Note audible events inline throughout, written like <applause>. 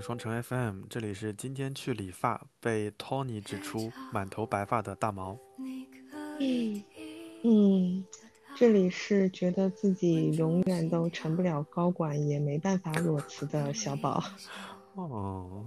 迎双城 FM，这里是今天去理发被 Tony 指出满头白发的大毛。嗯嗯，这里是觉得自己永远都成不了高管，也没办法裸辞的小宝。哦，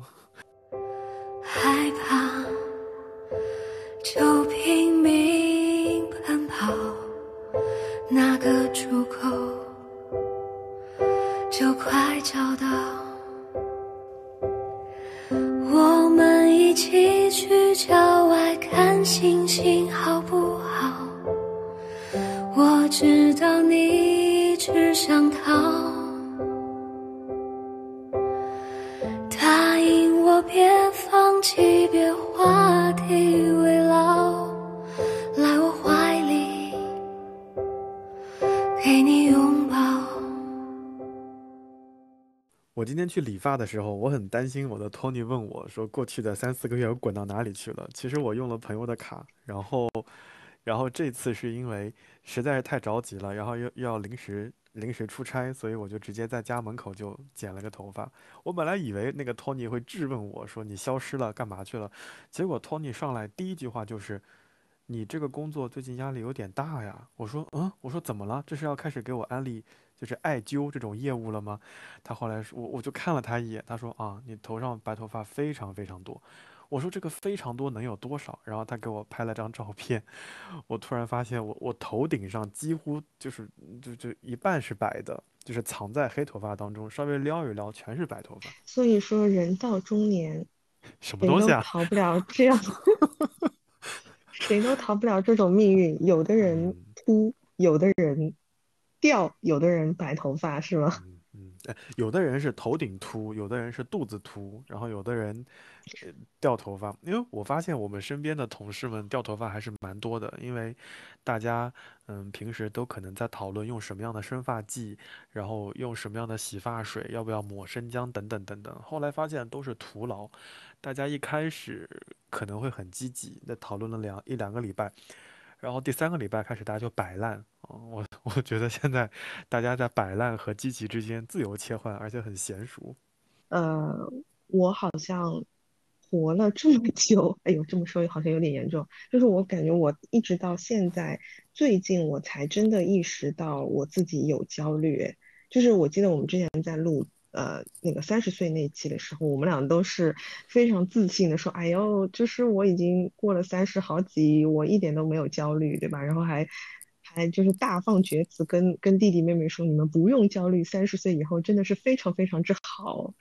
我今天去理发的时候，我很担心我的托尼问我说，过去的三四个月我滚到哪里去了？其实我用了朋友的卡，然后，然后这次是因为实在是太着急了，然后又又要临时临时出差，所以我就直接在家门口就剪了个头发。我本来以为那个托尼会质问我说你消失了干嘛去了，结果托尼上来第一句话就是。你这个工作最近压力有点大呀？我说，嗯，我说怎么了？这是要开始给我安利就是艾灸这种业务了吗？他后来说，我我就看了他一眼，他说啊，你头上白头发非常非常多。我说这个非常多能有多少？然后他给我拍了张照片，我突然发现我我头顶上几乎就是就就一半是白的，就是藏在黑头发当中，稍微撩一撩全是白头发。所以说，人到中年，<laughs> 什么东西啊？逃不了这样。<laughs> 谁都逃不了这种命运。有的人秃，有的人掉，有的人白头发，是吗？嗯嗯，有的人是头顶秃，有的人是肚子秃，然后有的人掉头发。因为我发现我们身边的同事们掉头发还是蛮多的，因为大家嗯平时都可能在讨论用什么样的生发剂，然后用什么样的洗发水，要不要抹生姜等等等等。后来发现都是徒劳。大家一开始可能会很积极，那讨论了两一两个礼拜，然后第三个礼拜开始大家就摆烂！我 <laughs> 我觉得现在大家在摆烂和积极之间自由切换，而且很娴熟。呃，我好像活了这么久，哎呦，这么说好像有点严重。就是我感觉我一直到现在，最近我才真的意识到我自己有焦虑。就是我记得我们之前在录。呃，那个三十岁那期的时候，我们俩都是非常自信的说：“哎呦，就是我已经过了三十好几，我一点都没有焦虑，对吧？”然后还还就是大放厥词，跟跟弟弟妹妹说：“你们不用焦虑，三十岁以后真的是非常非常之好。”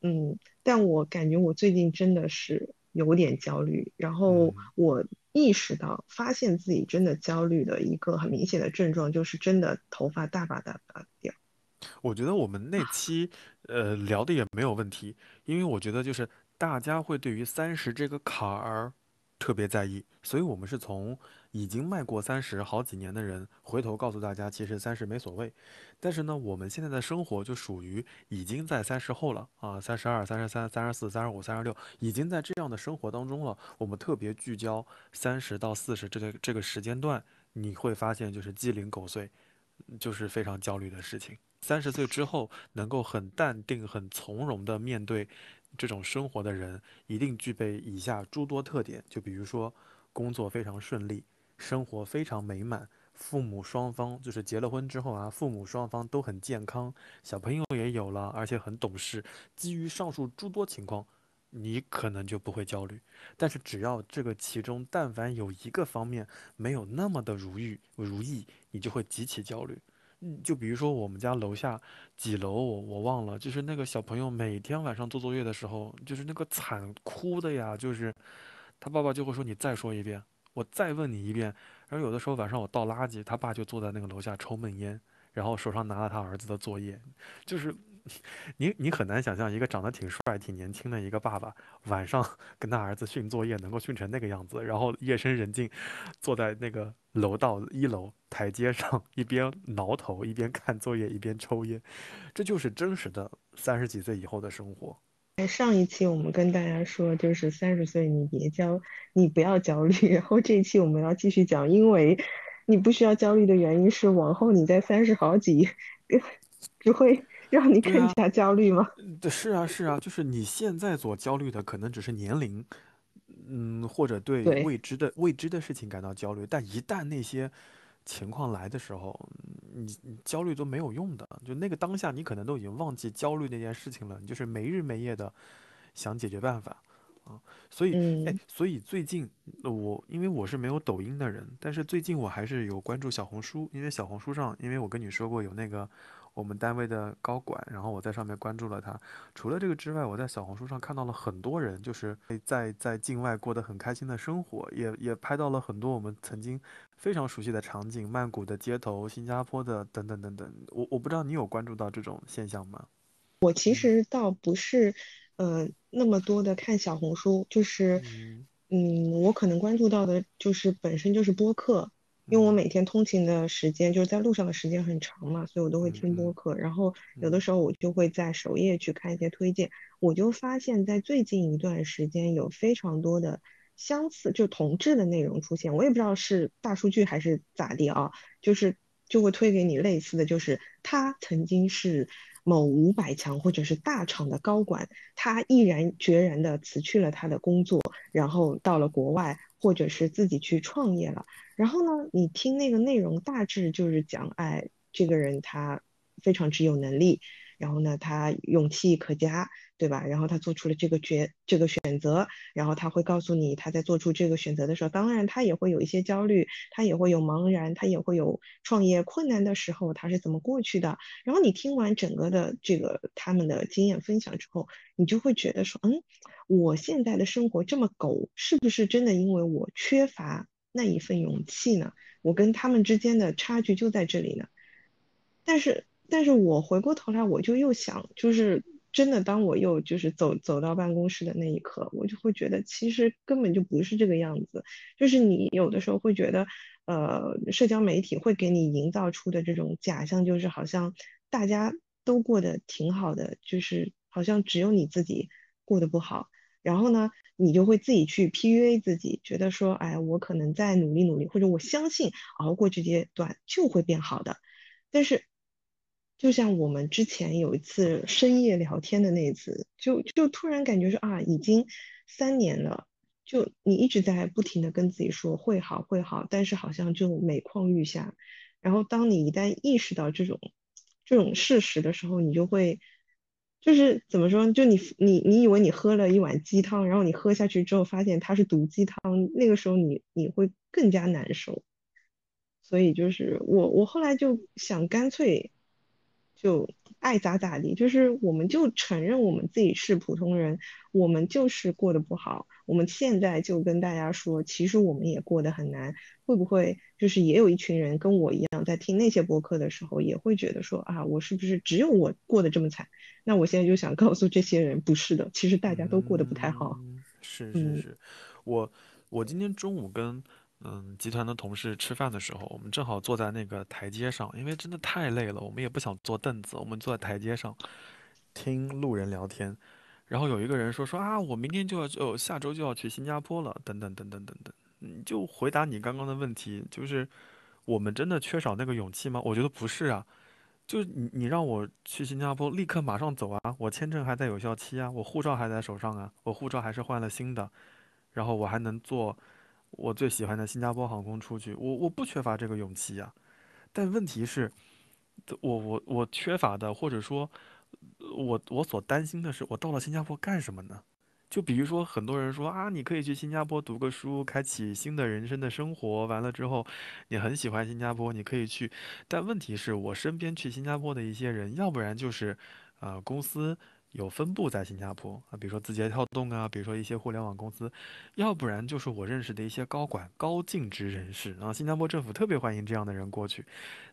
嗯，但我感觉我最近真的是有点焦虑，然后我意识到，发现自己真的焦虑的一个很明显的症状，就是真的头发大把大把掉。我觉得我们那期，呃，聊的也没有问题，因为我觉得就是大家会对于三十这个坎儿特别在意，所以我们是从已经迈过三十好几年的人回头告诉大家，其实三十没所谓。但是呢，我们现在的生活就属于已经在三十后了啊，三十二、三十三、三十四、三十五、三十六，已经在这样的生活当中了。我们特别聚焦三十到四十这个这个时间段，你会发现就是鸡零狗碎，就是非常焦虑的事情。三十岁之后能够很淡定、很从容地面对这种生活的人，一定具备以下诸多特点。就比如说，工作非常顺利，生活非常美满，父母双方就是结了婚之后啊，父母双方都很健康，小朋友也有了，而且很懂事。基于上述诸多情况，你可能就不会焦虑。但是只要这个其中但凡有一个方面没有那么的如意如意，你就会极其焦虑。嗯，就比如说我们家楼下几楼，我我忘了，就是那个小朋友每天晚上做作业的时候，就是那个惨哭的呀，就是他爸爸就会说你再说一遍，我再问你一遍。然后有的时候晚上我倒垃圾，他爸就坐在那个楼下抽闷烟，然后手上拿了他儿子的作业，就是。<laughs> 你你很难想象一个长得挺帅、挺年轻的一个爸爸，晚上 <laughs> 跟他儿子训作业能够训成那个样子，然后夜深人静，坐在那个楼道一楼台阶上，一边挠头一边看作业一边抽烟，这就是真实的三十几岁以后的生活。上一期我们跟大家说，就是三十岁你别焦，你不要焦虑。<laughs> 然后这一期我们要继续讲，因为你不需要焦虑的原因是，往后你在三十好几，<laughs> 只会。让你更加焦虑吗？是啊，是啊，就是你现在所焦虑的可能只是年龄，嗯，或者对对，未知的未知的事情感到焦虑，但一旦那些情况来的时候，你你焦虑都没有用的，就那个当下你可能都已经忘记焦虑那件事情了，你就是没日没夜的想解决办法。啊，所以，哎，嗯，所以最近呃我因为我是没有抖音的人，但是最近我还是有关注小红书，因为小红书上，因为我跟你说过有那个我们单位的高管，然后我在上面关注了他。除了这个之外，我在小红书上看到了很多人，就是在在境外过得很开心的生活，也也拍到了很多我们曾经非常熟悉的场景，曼谷的街头、新加坡的等等等等。我我不知道你有关注到这种现象吗？我其嗯实倒不是，呃，那么多的看小红书，就是，嗯嗯，我可能关注到的就是本身就是播客，因为我嗯每天通勤的时间就是在路上的时间很长嘛，所以我都会听播客，然后有的嗯。时候我就会在首页去看一些推荐，我就发现，在最近一段时间有非常多的相似，就同质的内容出现，我也不知道是大数据还是咋地啊。就是就会推给你类似的就是他曾经是某五百强或者是大厂的高管，他毅然决然的辞去了他的工作，然后到了国外，或者是自己去创业了。然后呢，你听那个内容大致就是讲，哎，这个人他非常之有能力，然后呢，他勇气可嘉，对吧？然后他做出了这个决这个选择，然后他会告诉你他在做出这个选择的时候，当然他也会有一些焦虑，他也会有茫然，他也会有创业困难的时候，他是怎么过去的。然后你听完整个的这个他们的经验分享之后，你就会觉得说，嗯，我现在的生活这么狗，是不是真的因为我缺乏那一份勇气呢？我跟他们之间的差距就在这里呢。但是，但是我回过头来，我就又想，就是真的，当我又就是走走到办公室的那一刻，我就会觉得，其实根本就不是这个样子。就是你有的时候会觉得，呃，社交媒体会给你营造出的这种假象，就是好像大家都过得挺好的，就是好像只有你自己过得不好。然后呢，你就会自己去 PUA 自己，觉得说，哎，我可能再努力努力，或者我相信熬过这阶段就会变好的。但是，就像我们之前有一次深夜聊天的那一次，就就突然感觉说啊，已经三年了，就你一直在不停的跟自己说会好会好，但是好像就每况愈下。然后当你一旦意识到这种这种事实的时候，你就会就是怎么说就你你你以为你喝了一碗鸡汤，然后你喝下去之后发现它是毒鸡汤，那个时候你你会更加难受。所以就是我，我后来就想干脆就爱咋咋地，就是我们就承认我们自己是普通人，我们就是过得不好，我们现在就跟大家说，其实我们也过得很难，会不会就是也有一群人跟我一样，在听那些播客的时候，也会觉得说啊，我是不是只有我过得这么惨？那我现在就想告诉这些人，不是的，其实大家都过得不太好。嗯，是是嗯是，我我今天中午跟嗯集团的同事吃饭的时候，我们正好坐在那个台阶上，因为真的太累了，我们也不想坐凳子，我们坐在台阶上听路人聊天。然后有一个人说说啊，我明天就要就下周就要去新加坡了，等等等等等等。你就回答你刚刚的问题，就是我们真的缺少那个勇气吗？我觉得不是啊。就是你，你让我去新加坡，立刻马上走啊！我签证还在有效期啊，我护照还在手上啊，我护照还是换了新的，然后我还能坐我最喜欢的新加坡航空出去，我我不缺乏这个勇气呀。但问题是，我我我缺乏的，或者说，我我所担心的是，我到了新加坡干什么呢？就比如说，很多人说啊，你可以去新加坡读个书，开启新的人生的生活。完了之后，你很喜欢新加坡，你可以去。但问题是我身边去新加坡的一些人，要不然就是，呃，公司有分布在新加坡啊，比如说字节跳动啊，比如说一些互联网公司，要不然就是我认识的一些高管、高净值人士啊，新加坡政府特别欢迎这样的人过去。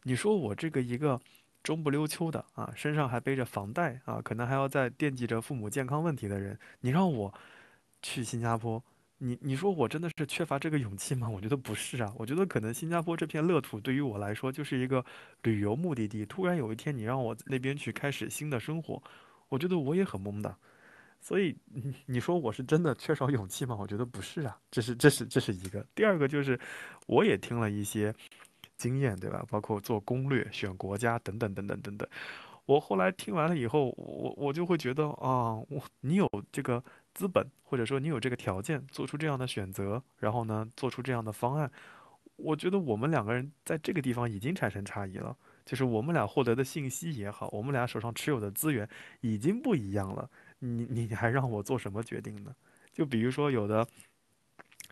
你说我这个一个中不溜秋的啊，身上还背着房贷啊，可能还要再惦记着父母健康问题的人，你让我去新加坡，你你说我真的是缺乏这个勇气吗？我觉得不是啊，我觉得可能新加坡这片乐土对于我来说就是一个旅游目的地。突然有一天你让我那边去开始新的生活，我觉得我也很懵的。所以你你说我是真的缺少勇气吗？我觉得不是啊，这是这是这是一个。第二个就是，我也听了一些经验，对吧？包括做攻略、选国家等等等等等等。我后来听完了以后，我我就会觉得啊，我你有这个资本，或者说你有这个条件做出这样的选择，然后呢，做出这样的方案，我觉得我们两个人在这个地方已经产生差异了，就是我们俩获得的信息也好，我们俩手上持有的资源已经不一样了，你你还让我做什么决定呢？就比如说有的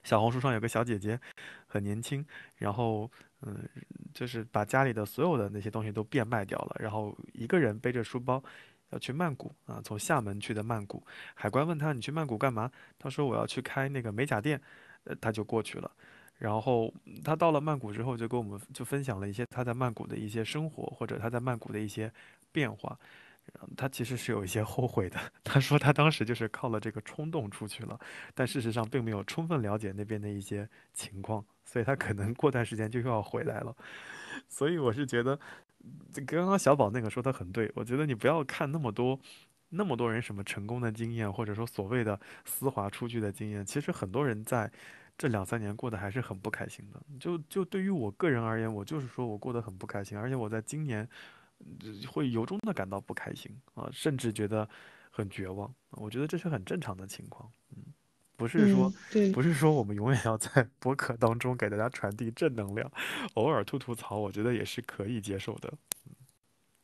小红书上有个小姐姐，很年轻，然后嗯。就是把家里的所有的那些东西都变卖掉了，然后一个人背着书包要去曼谷啊，从厦门去的曼谷。海关问他你去曼谷干嘛？他说我要去开那个美甲店，呃，他就过去了。然后他到了曼谷之后，就跟我们就分享了一些他在曼谷的一些生活，或者他在曼谷的一些变化。他其实是有一些后悔的。他说他当时就是靠了这个冲动出去了，但事实上并没有充分了解那边的一些情况。所以他可能过段时间就又要回来了，所以我是觉得，刚刚小宝那个说的很对，我觉得你不要看那么多，那么多人什么成功的经验，或者说所谓的丝滑出去的经验，其实很多人在这两三年过得还是很不开心的。就就对于我个人而言，我就是说我过得很不开心，而且我在今年会由衷的感到不开心啊，甚至觉得很绝望。我觉得这是很正常的情况，嗯。不是说，不是说我们永远要在 <laughs> 博客当中给大家传递正能量，偶尔吐吐槽，我觉得也是可以接受的。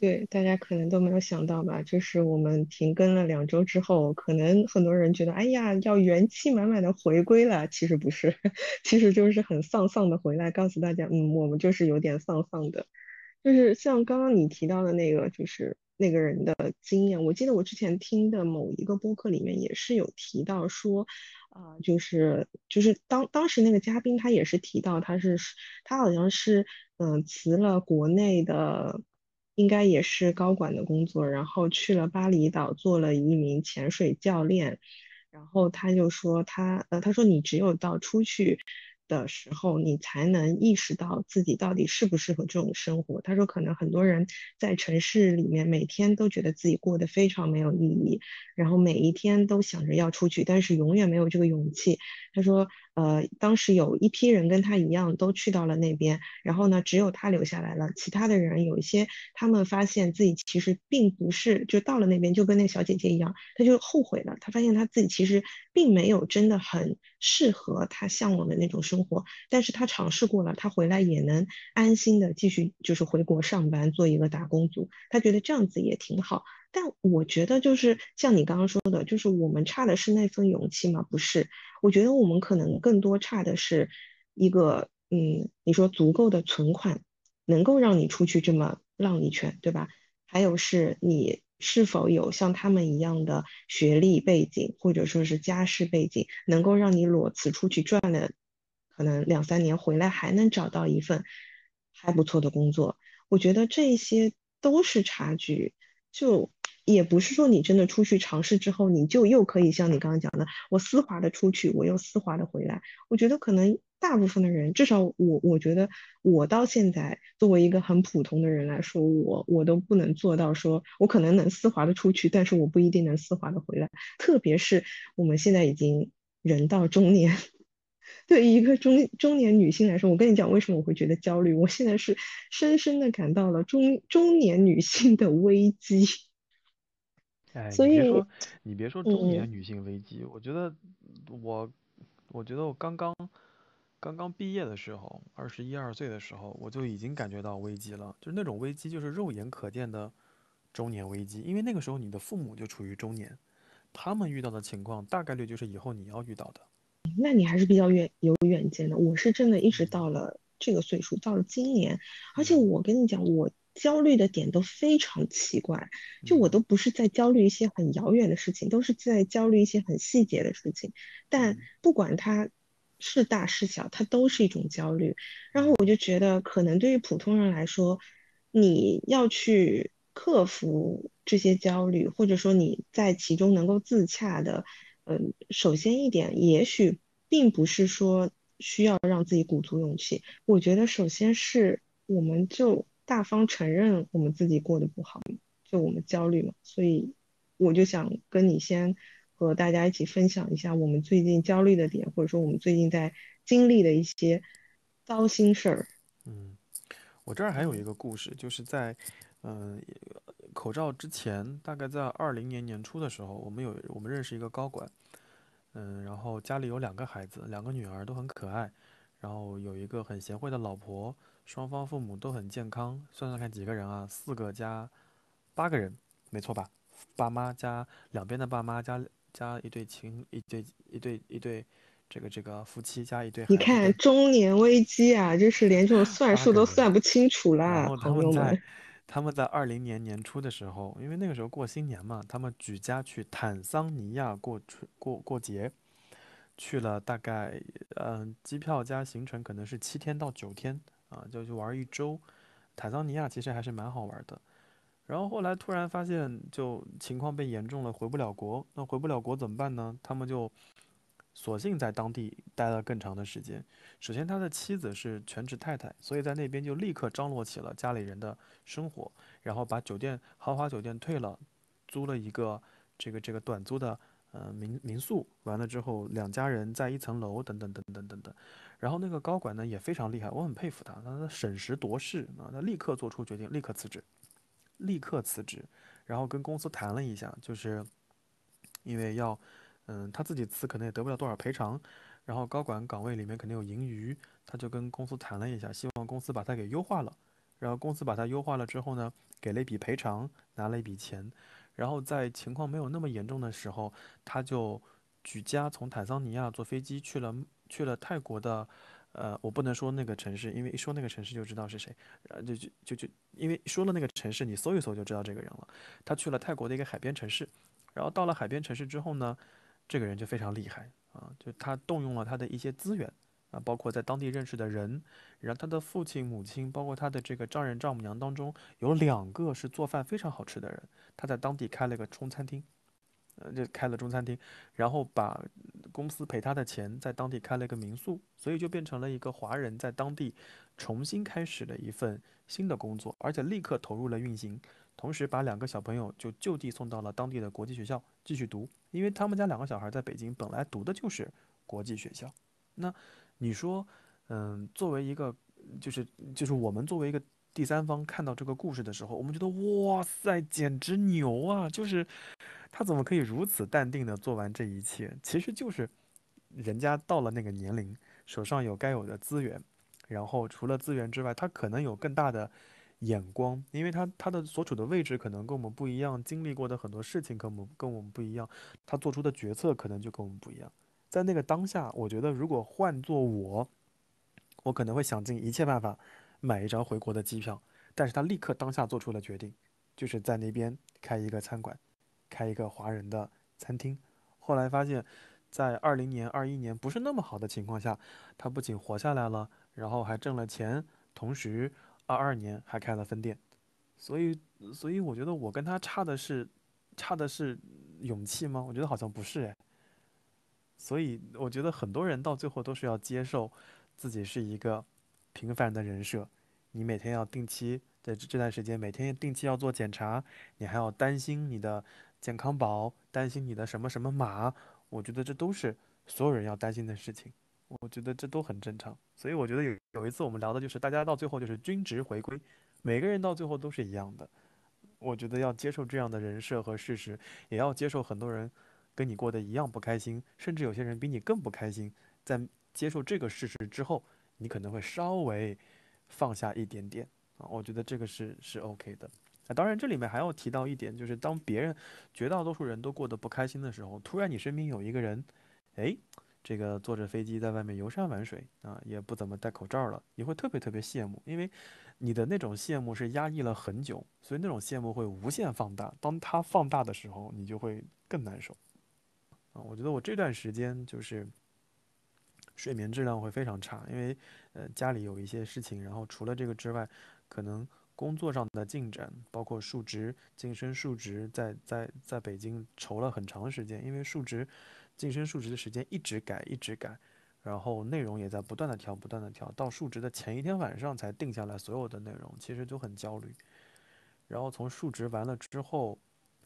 对，大家可能都没有想到吧，就是我们停更了两周之后，可能很多人觉得，哎呀，要元气满满的回归了。其实不是，<laughs> 其实就是很丧丧的回来，告诉大家，嗯，我们就是有点丧丧的。就是像刚刚你提到的那个，就是那个人的经验，我记得我之前听的某一个播客里面也是有提到说。啊，就是就是当当时那个嘉宾他也是提到他是他好像是嗯辞了国内的，应该也是高管的工作，然后去了巴厘岛做了一名潜水教练，然后他就说他呃他说你只有到出去。的时候，你才能意识到自己到底适不适合这种生活。他说，可能很多人在城市里面每天都觉得自己过得非常没有意义，然后每一天都想着要出去，但是永远没有这个勇气。他说。呃，当时有一批人跟他一样都去到了那边，然后呢，只有他留下来了。其他的人有一些，他们发现自己其实并不是就到了那边就跟那小姐姐一样，他就后悔了。他发现他自己其实并没有真的很适合他向往的那种生活，但是他尝试过了，他回来也能安心的继续就是回国上班做一个打工族，他觉得这样子也挺好。但我觉得就是像你刚刚说的，就是我们差的是那份勇气吗？不是，我觉得我们可能更多差的是一个，嗯，你说足够的存款，能够让你出去这么浪一圈，对吧？还有是你是否有像他们一样的学历背景，或者说是家世背景，能够让你裸辞出去赚了可能两三年回来还能找到一份还不错的工作？我觉得这些都是差距，就。也不是说你真的出去尝试之后，你就又可以像你刚刚讲的，我丝滑的出去，我又丝滑的回来。我觉得可能大部分的人，至少我，我觉得我到现在作为一个很普通的人来说，我我都不能做到说，我可能能丝滑的出去，但是我不一定能丝滑的回来。特别是我们现在已经人到中年，<laughs> 对于一个中中年女性来说，我跟你讲，为什么我会觉得焦虑？我现在是深深的感到了中中年女性的危机。哎，你别说，你别说中年女性危机，我觉得我，我觉得我刚刚刚刚毕业的时候，二十一二岁的时候，我就已经感觉到危机了，就是那种危机，就是肉眼可见的中年危机，因为那个时候你的父母就处于中年，他们遇到的情况大概率就是以后你要遇到的。那你还是比较远有远见的，我是真的一直到了这个岁数，到了今年，而且我跟你讲，我。焦虑的点都非常奇怪，就我都不是在焦虑一些很遥远的事情，都是在焦虑一些很细节的事情。但不管它是大是小，它都是一种焦虑。然后我就觉得，可能对于普通人来说，你要去克服这些焦虑，或者说你在其中能够自洽的，嗯，首先一点，也许并不是说需要让自己鼓足勇气。我觉得，首先是我们就。大方承认我们自己过得不好，就我们焦虑嘛，所以我就想跟你先和大家一起分享一下我们最近焦虑的点，或者说我们最近在经历的一些糟心事儿。嗯，我这儿还有一个故事，就是在嗯口罩之前，大概在二零年年初的时候，我们有我们认识一个高管，嗯，然后家里有两个孩子，两个女儿都很可爱，然后有一个很贤惠的老婆，双方父母都很健康。算算看几个人啊？四个加八个人，没错吧？爸妈加两边的爸妈加加一对情一对一对一对这个这个夫妻加一对你看中年危机啊，就是连这种 <laughs> 算数都。算不清楚啦，他朋友们。们在他们在二零年年初的时候，因为那个时候过新年嘛，他们举家去坦桑尼亚过春过过节，去了大概嗯、机票加行程可能是七天到九天啊，就去玩一周。坦桑尼亚其实还是蛮好玩的。然后后来突然发现，就情况变严重了，回不了国。那回不了国怎么办呢？他们就索性在当地待了更长的时间。首先，他的妻子是全职太太，所以在那边就立刻张罗起了家里人的生活，然后把酒店豪华酒店退了，租了一个这个这个短租的呃民民宿。完了之后，两家人在一层楼，等等等等等等。然后那个高管呢也非常厉害，我很佩服他，他审时度势啊，他立刻做出决定，立刻辞职，立刻辞职，然后跟公司谈了一下，就是因为要，嗯，他自己辞可能也得不了多少赔偿，然后高管岗位里面肯定有盈余，他就跟公司谈了一下，希望公司把他给优化了，然后公司把他优化了之后呢，给了一笔赔偿，拿了一笔钱，然后在情况没有那么严重的时候，他就举家从坦桑尼亚坐飞机去了去了泰国的。呃，我不能说那个城市，因为一说那个城市就知道是谁，呃，就就就就，因为说了那个城市，你搜一搜就知道这个人了。他去了泰国的一个海边城市，然后到了海边城市之后呢，这个人就非常厉害啊，就他动用了他的一些资源啊，包括在当地认识的人，然后他的父亲、母亲，包括他的这个丈人、丈母娘当中，有两个是做饭非常好吃的人，他在当地开了个中餐厅，呃，就开了中餐厅，然后把公司赔他的钱在当地开了一个民宿，所以就变成了一个华人在当地重新开始了一份新的工作，而且立刻投入了运行。同时把两个小朋友就就地送到了当地的国际学校继续读，因为他们家两个小孩在北京本来读的就是国际学校。那你说，嗯，作为一个就是就是我们作为一个第三方看到这个故事的时候，我们觉得哇塞，简直牛啊！就是他怎么可以如此淡定的做完这一切？其实就是人家到了那个年龄，手上有该有的资源，然后除了资源之外，他可能有更大的眼光，因为他他的所处的位置可能跟我们不一样，经历过的很多事情跟我们跟我们不一样，他做出的决策可能就跟我们不一样。在那个当下，我觉得如果换做我，我可能会想尽一切办法买一张回国的机票，但是他立刻当下做出了决定，就是在那边开一个餐馆，开一个华人的餐厅。后来发现，在二零年、二一年不是那么好的情况下，他不仅活下来了，然后还挣了钱，同时二二年还开了分店。所以，所以我觉得我跟他差的是，差的是勇气吗？我觉得好像不是哎。所以我觉得很多人到最后都是要接受自己是一个平凡的人设，你每天要定期在这段时间每天定期要做检查，你还要担心你的健康宝，担心你的什么什么码，我觉得这都是所有人要担心的事情，我觉得这都很正常。所以我觉得有有一次我们聊的就是大家到最后就是均值回归，每个人到最后都是一样的。我觉得要接受这样的人设和事实，也要接受很多人跟你过得一样不开心，甚至有些人比你更不开心。在接受这个事实之后，你可能会稍微放下一点点啊，我觉得这个是是 OK 的。啊，当然这里面还要提到一点，就是当别人绝大多数人都过得不开心的时候，突然你身边有一个人，哎，这个坐着飞机在外面游山玩水啊，也不怎么戴口罩了，你会特别特别羡慕，因为你的那种羡慕是压抑了很久，所以那种羡慕会无限放大。当它放大的时候，你就会更难受啊。我觉得我这段时间就是睡眠质量会非常差，因为呃家里有一些事情，然后除了这个之外，可能工作上的进展，包括述职、晋升述职，在在在北京愁了很长时间，因为述职、晋升述职的时间一直改，一直改。然后内容也在不断的调，不断的调，到述职的前一天晚上才定下来所有的内容，其实就很焦虑。然后从述职完了之后，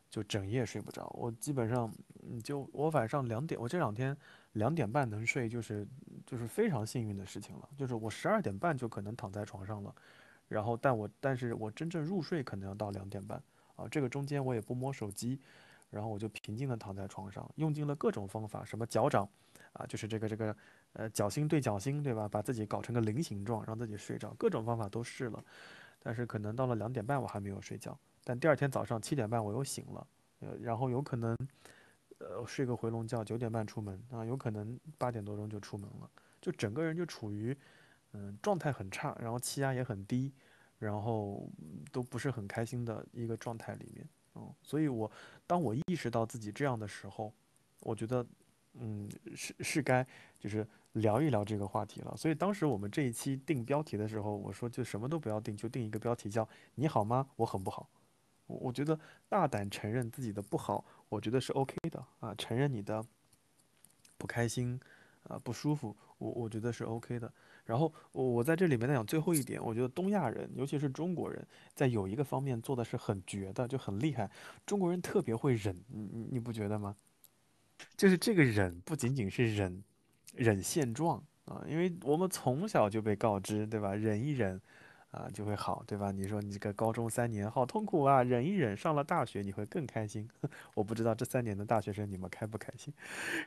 就整夜睡不着。我基本上，就我晚上两点，我这两天两点半能睡，就是就是非常幸运的事情了。就是我十二点半就可能躺在床上了，然后但我但是我真正入睡可能要到两点半，啊，这个中间我也不摸手机，然后我就平静地躺在床上，用尽了各种方法，什么脚掌，啊，就是这个这个，呃，脚心对脚心，对吧？把自己搞成个菱形状，让自己睡着，各种方法都试了，但是可能到了两点半我还没有睡觉，但第二天早上七点半我又醒了，呃，然后有可能，呃，睡个回笼觉，九点半出门啊，有可能八点多钟就出门了，就整个人就处于，嗯，状态很差，然后气压也很低。然后都不是很开心的一个状态里面，嗯，所以我当我意识到自己这样的时候，我觉得，嗯，是是该就是聊一聊这个话题了。所以当时我们这一期定标题的时候，我说就什么都不要定，就定一个标题叫“你好吗？我很不好”。我我觉得大胆承认自己的不好，我觉得是 OK 的啊，承认你的不开心啊不舒服，我我觉得是 OK 的。然后我我在这里面再讲最后一点，我觉得东亚人，尤其是中国人，在有一个方面做的是很绝的，就很厉害。中国人特别会忍，你你不觉得吗？就是这个忍不仅仅是忍，忍现状啊，因为我们从小就被告知，对吧？忍一忍，啊就会好，对吧？你说你这个高中三年好痛苦啊，忍一忍，上了大学你会更开心。<laughs> 我不知道这三年的大学生你们开不开心？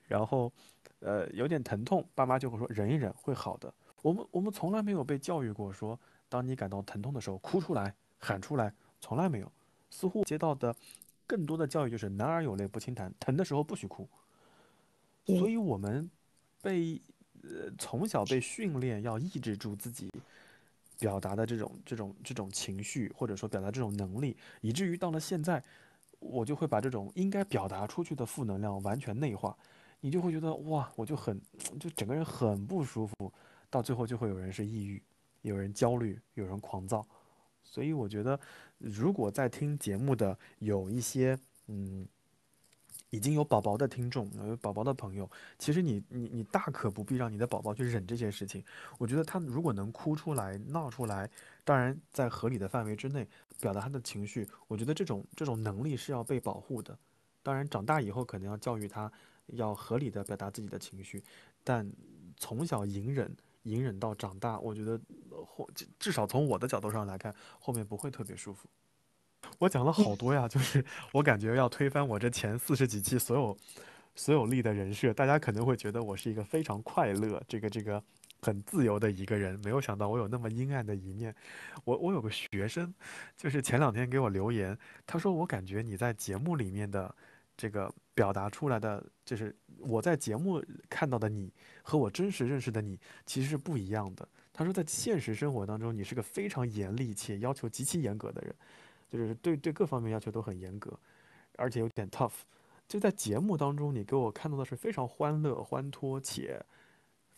然后，呃，有点疼痛，爸妈就会说忍一忍会好的。我们我们从来没有被教育过，说当你感到疼痛的时候，哭出来，喊出来，从来没有。似乎接到的更多的教育就是“男儿有泪不轻弹”，疼的时候不许哭。所以，我们被呃从小被训练要抑制住自己表达的这种这种这种情绪，或者说表达这种能力，以至于到了现在，我就会把这种应该表达出去的负能量完全内化。你就会觉得哇，我就很就整个人很不舒服。到最后就会有人是抑郁，有人焦虑，有人狂躁，所以我觉得，如果在听节目的有一些嗯，已经有宝宝的听众，有宝宝的朋友，其实你你你大可不必让你的宝宝去忍这些事情。我觉得他如果能哭出来、闹出来，当然在合理的范围之内表达他的情绪，我觉得这种这种能力是要被保护的。当然长大以后可能要教育他要合理的表达自己的情绪，但从小隐忍。隐忍到长大，我觉得后至少从我的角度上来看，后面不会特别舒服。我讲了好多呀，就是我感觉要推翻我这前四十几期所有所有立的人设，大家可能会觉得我是一个非常快乐、这个这个很自由的一个人，没有想到我有那么阴暗的一面。我我有个学生，就是前两天给我留言，他说我感觉你在节目里面的。这个表达出来的，就是我在节目看到的你和我真实认识的你其实是不一样的。他说，在现实生活当中，你是个非常严厉且要求极其严格的人，就是对对各方面要求都很严格，而且有点 tough。就在节目当中，你给我看到的是非常欢乐、欢脱且。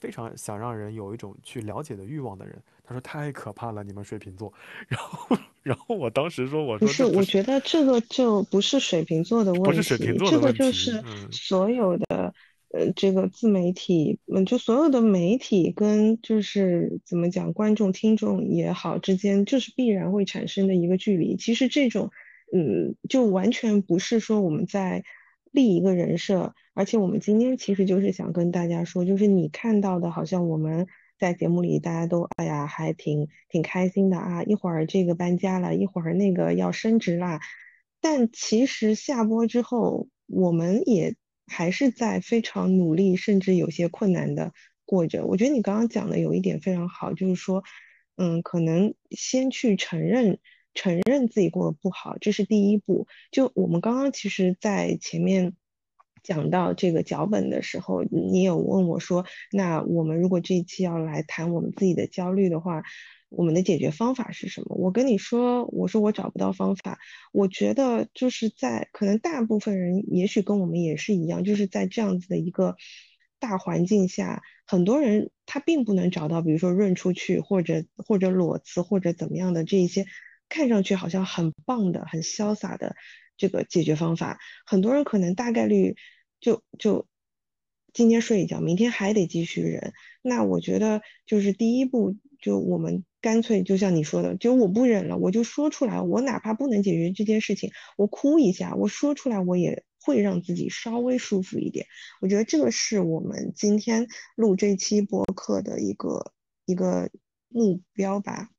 非常想让人有一种去了解的欲望的人，他说太可怕了，你们水瓶座。然后，然后我当时说，我说不是，我觉得这个就不是水瓶座的问题，不是水瓶座的问题，这个就是所有的呃，这个自媒体，嗯，就所有的媒体跟就是怎么讲，观众、听众也好之间，就是必然会产生的一个距离。其实这种，嗯，就完全不是说我们在。立一个人设，而且我们今天其实就是想跟大家说，就是你看到的，好像我们在节目里大家都哎呀还挺挺开心的啊，一会儿这个搬家了，一会儿那个要升职啦，但其实下播之后，我们也还是在非常努力，甚至有些困难的过着。我觉得你刚刚讲的有一点非常好，就是说，嗯，可能先去承认。承认自己过得不好，这是第一步。就我们刚刚其实，在前面讲到这个脚本的时候，你有问我说，那我们如果这一期要来谈我们自己的焦虑的话，我们的解决方法是什么？我跟你说，我说我找不到方法。我觉得就是在可能大部分人也许跟我们也是一样，就是在这样子的一个大环境下，很多人他并不能找到，比如说润出去，或者或者裸辞，或者怎么样的这一些。看上去好像很棒的、很潇洒的这个解决方法，很多人可能大概率就就今天睡一觉，明天还得继续忍。那我觉得就是第一步，就我们干脆就像你说的，就我不忍了，我就说出来。我哪怕不能解决这件事情，我哭一下，我说出来，我也会让自己稍微舒服一点。我觉得这个是我们今天录这期播客的一个一个目标吧。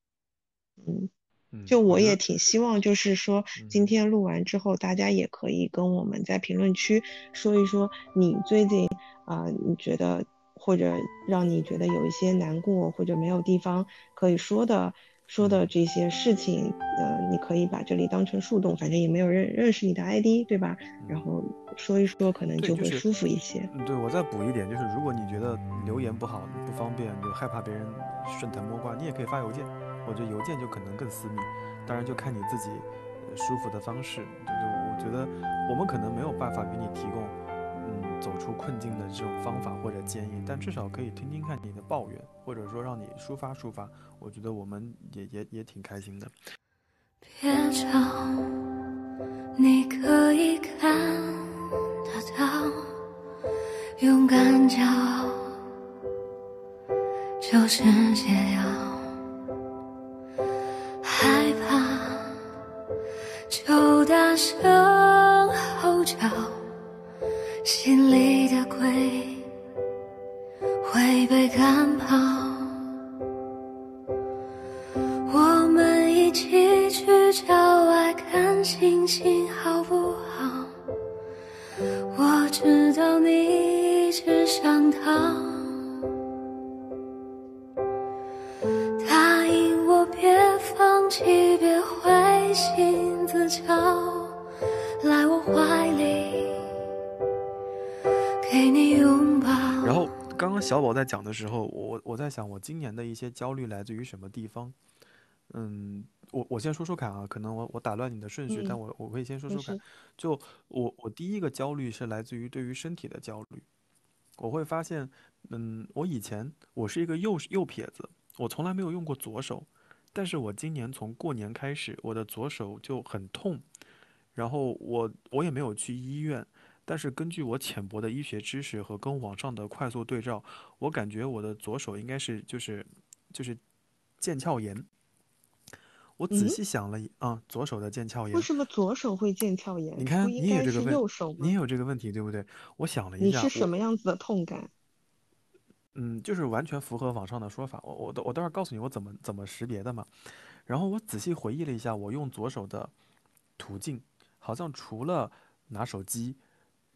嗯。嗯，就我也挺希望，就是说今嗯天录完之后，大家也可以跟我们在评论区说一说你最近啊、你觉得或者让你觉得有一些难过或者没有地方可以说的说的嗯这些事情，呃，你可以把这里当成树洞，反正也没有认认识你的 ID，对吧？然嗯。后说一说，可能，就是，就会舒服一些。嗯，对，我再补一点，就是如果你觉得留言不好、不方便，就害怕别人顺藤摸瓜，你也可以发邮件。我觉得邮件就可能更私密，当然就看你自己舒服的方式。就是我觉得我们可能没有办法给你提供，嗯，走出困境的这种方法或者建议，但至少可以听听看你的抱怨，或者说让你抒发抒发。我觉得我们也也也挺开心的。别吵，你可以看得到，勇敢骄傲，就是解药。就大声吼叫，心里的鬼会被赶跑。我们一起去郊外看星星，好不好？我知道你一直想逃，答应我别放弃，别回心自嘲，来我怀里，给你拥抱。然后刚刚小宝在讲的时候，我我在想，我今年的一些焦虑来自于什么地方？嗯，我我先说说看啊，可能我我打乱你的顺序，但嗯，我我可以先说说看。就我我第一个焦虑是来自于对于身体的焦虑。我会发现，嗯，我以前我是一个右右撇子，我从来没有用过左手，但是我今年从过年开始，我的左手就很痛，然后我我也没有去医院，但是根据我浅薄的医学知识和跟网上的快速对照，我感觉我的左手应该是就是就是腱鞘炎。我仔嗯，细想了一，啊，左手的腱鞘炎，为什么左手会腱鞘炎？你看你也有这个问，右手你也？有这个问题，对不对？我想了一下，你是什么样子的痛感？嗯，就是完全符合网上的说法。我我我待会儿告诉你我怎么怎么识别的嘛。然后我仔细回忆了一下，我用左手的途径，好像除了拿手机，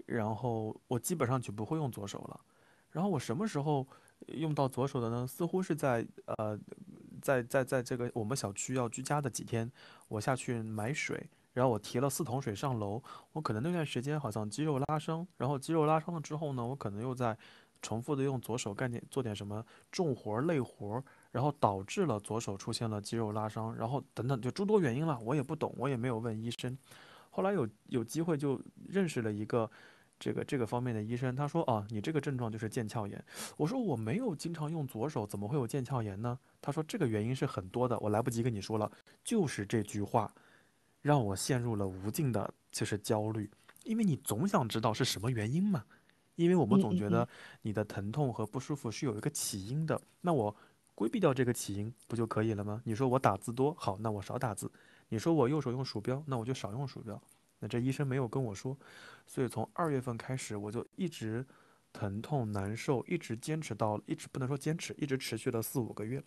然后我基本上就不会用左手了。然后我什么时候用到左手的呢？似乎是在呃，在在在这个我们小区要居家的几天，我下去买水，然后我提了四桶水上楼，我可能那段时间好像肌肉拉伤，然后肌肉拉伤了之后呢，我可能又在重复的用左手干点做点什么重活累活，然后导致了左手出现了肌肉拉伤，然后等等就诸多原因了，我也不懂，我也没有问医生。后来有有机会就认识了一个这个这个方面的医生，他说啊，你这个症状就是腱鞘炎。我说我没有经常用左手，怎么会有腱鞘炎呢？他说这个原因是很多的，我来不及跟你说了，就是这句话让我陷入了无尽的就是焦虑，因为你总想知道是什么原因嘛，因为我们总觉得你的疼痛和不舒服是有一个起因的，那我规避掉这个起因不就可以了吗？你说我打字多，好，那我少打字；你说我右手用鼠标，那我就少用鼠标。那这医生没有跟我说，所以从二月份开始，我就一直疼痛难受，一直坚持到，一直不能说坚持，一直持续了四五个月。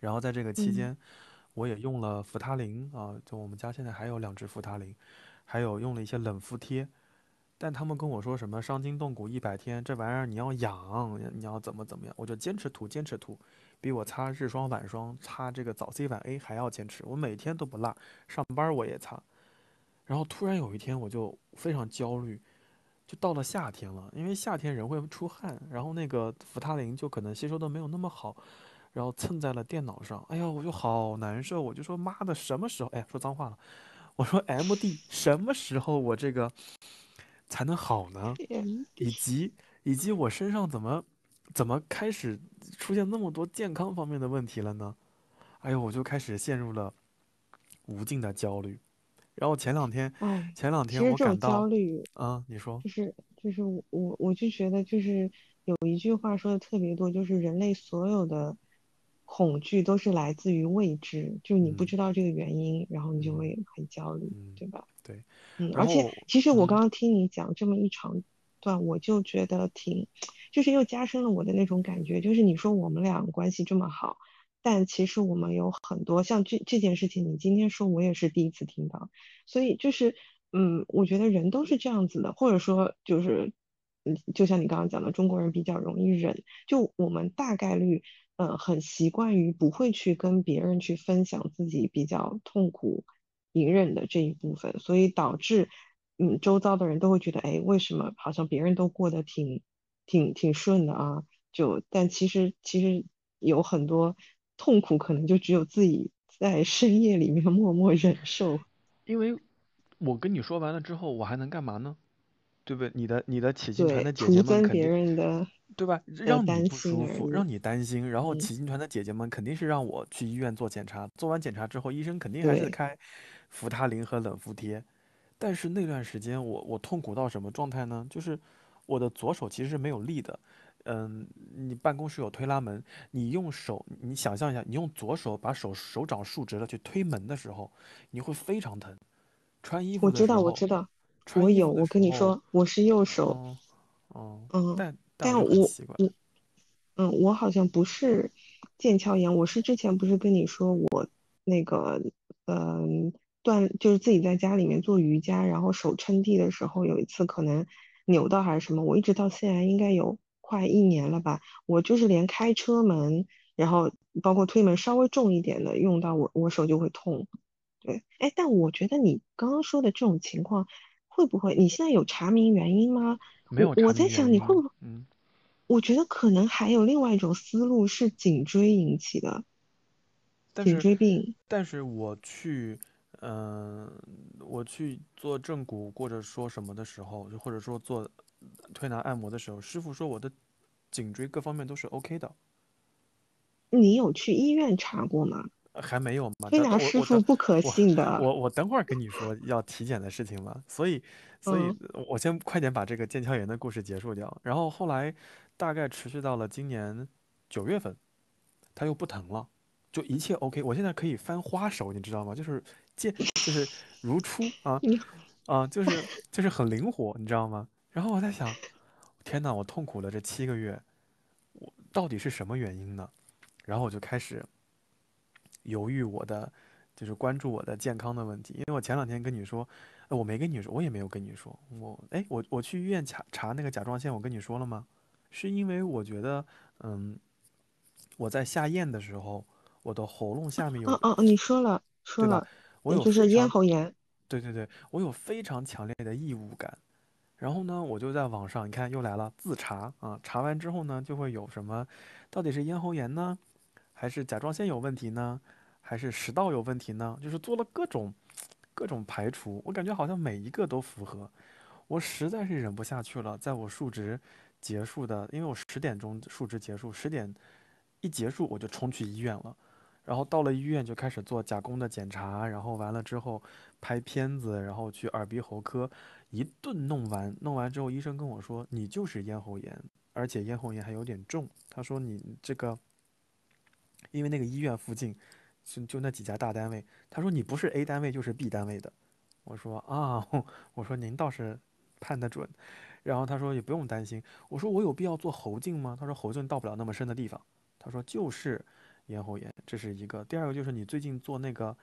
然后在这个期嗯间，我也用了扶他林啊，就我们家现在还有两只扶他林，还有用了一些冷敷贴，但他们跟我说什么伤筋动骨一百天，这玩意儿你要养，你要怎么怎么样，我就坚持涂，坚持涂，比我擦日霜晚霜、擦这个早 C 晚 A 还要坚持，我每天都不落，上班我也擦。然后突然有一天我就非常焦虑，就到了夏天了，因为夏天人会出汗，然后那个扶他林就可能吸收的没有那么好，然后蹭在了电脑上，哎呀，我就好难受，我就说妈的，什么时候？哎，说脏话了，我说 MD 什么时候我这个才能好呢？以及以及我身上怎么怎么开始出现那么多健康方面的问题了呢？哎呦，我就开始陷入了无尽的焦虑。然后前两天，哎，前两天我感到，焦虑，啊，你说，就是就是我我我就觉得就是有一句话说的特别多，就是人类所有的恐惧都是来自于未知，就是你不嗯知道这个原因，然后你就嗯会很焦虑，嗯，对吧？对，嗯，而且，其实我刚嗯刚听你讲这么一长段，我就觉得挺，就是又加深了我的那种感觉，就是你说我们俩关系这么好，但其实我们有很多像这这件事情，你今天说，我也是第一次听到，所以就是，嗯，我觉得人都是这样子的，或者说就是，嗯，就像你刚刚讲的，中国人比较容易忍，就我们大概率，呃，很习惯于不会去跟别人去分享自己比较痛苦、隐忍的这一部分，所以导致，嗯，周遭的人都会觉得，哎，为什么好像别人都过得挺、挺、挺顺的啊？就，但其实其实有很多痛苦，可能就只有自己在深夜里面默默忍受。<laughs> 因为我跟你说完了之后，我还能干嘛呢？对不对？你的你的起劲团，的姐姐们肯定，人的对吧？让你担心不舒服，让。你担心，然后嗯，起劲团的姐姐们肯定是让我去医院做检查，做完检查之后，医生肯定还是，开扶他林和冷敷贴。但是那段时间我我痛苦到什么状态呢？就是我的左手其实是没有力的，嗯，你办公室有推拉门，你用手，你想象一下，你用左手把手手掌竖直了去推门的时候，你会非常疼。穿衣服我知道，我知道，我有。我，跟你说，我是右手。哦嗯，嗯，但但我，我嗯，我好像不是腱鞘炎，我是之前不是跟你说我那个嗯锻就是自己在家里面做瑜伽，然后手撑地的时候有一次可能扭到还是什么，我一直到现在应该有快一年了吧，我就是连开车门，然后包括推门稍微重一点的用到我我手就会痛。对，哎，但我觉得你刚刚说的这种情况，会不会你现在有查明原因吗？我没有查明我在想，你会，不会？嗯，我觉得可能还有另外一种思路是颈椎引起的颈椎病。但是我去，嗯、我去做正骨或者说什么的时候，就或者说做推拿按摩的时候，师傅说我的颈椎各方面都是 OK 的，你有去医院查过吗？呃还没有嘛？推拿师傅不可信的。我我等会儿跟你说要体检的事情嘛，所以所以嗯，我先快点把这个腱鞘炎的故事结束掉，然后后来大概持续到了今年九月份，它又不疼了，就一切 OK，我现在可以翻花手，你知道吗？就是剑就是如初啊你啊，就是就是很灵活，你知道吗？然后我在想，天呐，我痛苦了这七个月，我到底是什么原因呢？然后我就开始。犹豫我的，就是关注我的健康的问题。因为我前两天跟你说，呃我没跟你说，我也没有跟你说，我，哎，我我去医院查查那个甲状腺，我跟你说了吗？是因为我觉得，嗯，我在下咽的时候，我的喉咙下面有，哦哦，你说了说？了，我也就是有，咽喉炎。对对对，我有非常强烈的异物感。然后呢，我就在网上，你看又来了，自查啊，查完之后呢，就会有什么，到底是咽喉炎呢？还是甲状腺有问题呢？还是食道有问题呢？就是做了各种各种排除，我感觉好像每一个都符合。我实在是忍不下去了，在我数值结束的，因为我十点钟数值结束，十点一结束我就冲去医院了。然后到了医院就开始做甲功的检查，然后完了之后拍片子，然后去耳鼻喉科一顿弄完，弄完之后医生跟我说你就是咽喉炎，而且咽喉炎还有点重。他说你这个因为那个医院附近就就那几家大单位，他说你不是 A 单位就是 B 单位的。我说啊，<laughs> 我说您倒是判得准。然后他说也不用担心。我说我有必要做喉镜吗？他说喉镜到不了那么深的地方。他说就是咽喉炎，这是一个。第二个就是你最近做那个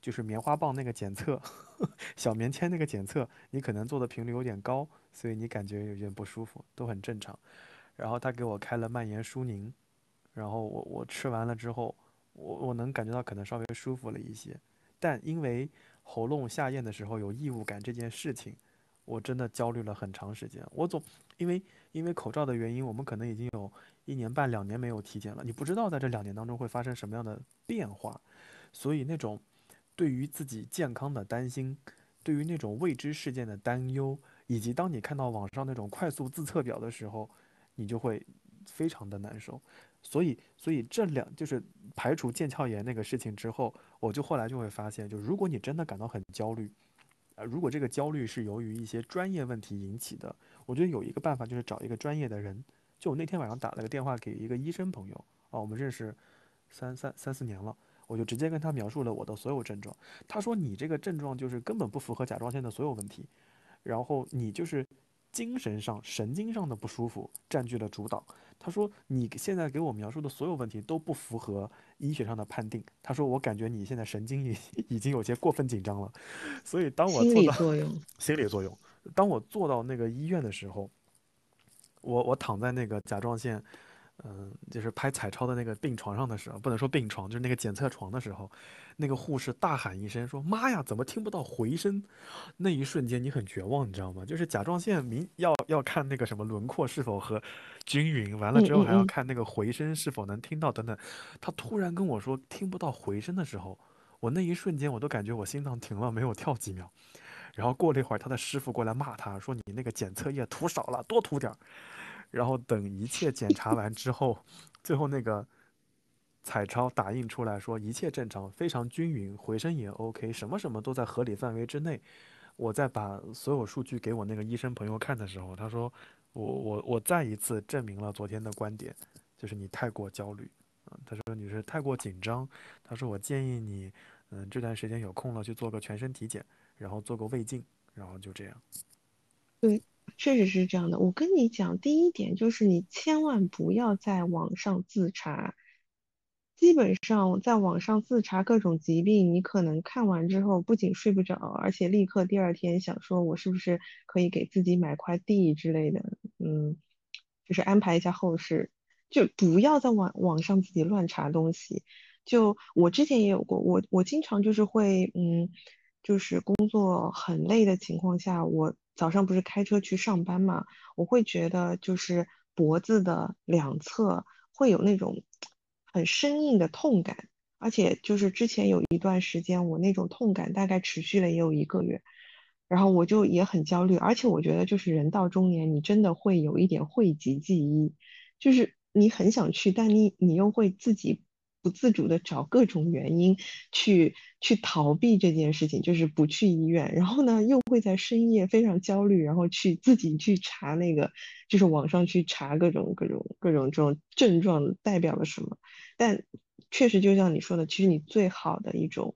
就是棉花棒那个检测，<laughs> 小棉签那个检测，你可能做的频率有点高，所以你感觉有点不舒服，都很正常。然后他给我开了蔓延舒宁，然后我我吃完了之后，我我能感觉到可能稍微舒服了一些，但因为喉咙下咽的时候有异物感这件事情，我真的焦虑了很长时间。我总因为因为口罩的原因，我们可能已经有一年半两年没有体检了，你不知道在这两年当中会发生什么样的变化，所以那种对于自己健康的担心，对于那种未知事件的担忧，以及当你看到网上那种快速自测表的时候，你就会非常的难受。所以，所以这两就是排除腱鞘炎那个事情之后，我就后来就会发现，就如果你真的感到很焦虑，呃，如果这个焦虑是由于一些专业问题引起的，我觉得有一个办法就是找一个专业的人。就我那天晚上打了个电话给一个医生朋友，啊，我们认识三三三四年了，我就直接跟他描述了我的所有症状。他说你这个症状就是根本不符合甲状腺的所有问题，然后你就是精神上、神经上的不舒服占据了主导。他说你现在给我描述的所有问题都不符合医学上的判定。他说我感觉你现在神经已已经有些过分紧张了，所以当我心做到理作用，<laughs> 心理作用，当我坐到那个医院的时候，我我躺在那个甲状腺。嗯，就是拍彩超的那个病床上的时候，不能说病床，就是那个检测床的时候，那个护士大喊一声说：“妈呀，怎么听不到回声？”那一瞬间你很绝望，你知道吗？就是甲状腺明要要看那个什么轮廓是否和均匀，完了之后还要看那个回声是否能听到等等。他突然跟我说听不到回声的时候，我那一瞬间我都感觉我心脏停了，没有跳几秒。然后过了一会儿，他的师傅过来骂他说：“你那个检测液涂少了，多涂点儿。”然后等一切检查完之后，最后那个彩超打印出来说一切正常，非常均匀，回声也 OK，什么什么都在合理范围之内。我再把所有数据给我那个医生朋友看的时候，他说我我我再一次证明了昨天的观点，就是你太过焦虑啊。他说你是太过紧张。他说我建议你，嗯，这段时间有空了去做个全身体检，然后做个胃镜，然后就这样。对。确实是这样的，我跟你讲，第一点就是你千万不要在网上自查。基本上在网上自查各种疾病，你可能看完之后不仅睡不着，而且立刻第二天想说，我是不是可以给自己买块地之类的，嗯，就是安排一下后事，就不要在网网上自己乱查东西。就我之前也有过，我我经常就是会，嗯，就是工作很累的情况下，我。早上不是开车去上班嘛，我会觉得就是脖子的两侧会有那种很生硬的痛感，而且就是之前有一段时间我那种痛感大概持续了也有一个月，然后我就也很焦虑，而且我觉得就是人到中年，你真的会有一点讳疾忌医，就是你很想去，但你你又会自己。不自主的找各种原因去去逃避这件事情，就是不去医院，然后呢又会在深夜非常焦虑，然后去自己去查那个，就是网上去查各种各种各种这种症状代表了什么。但确实就像你说的，其实你最好的一种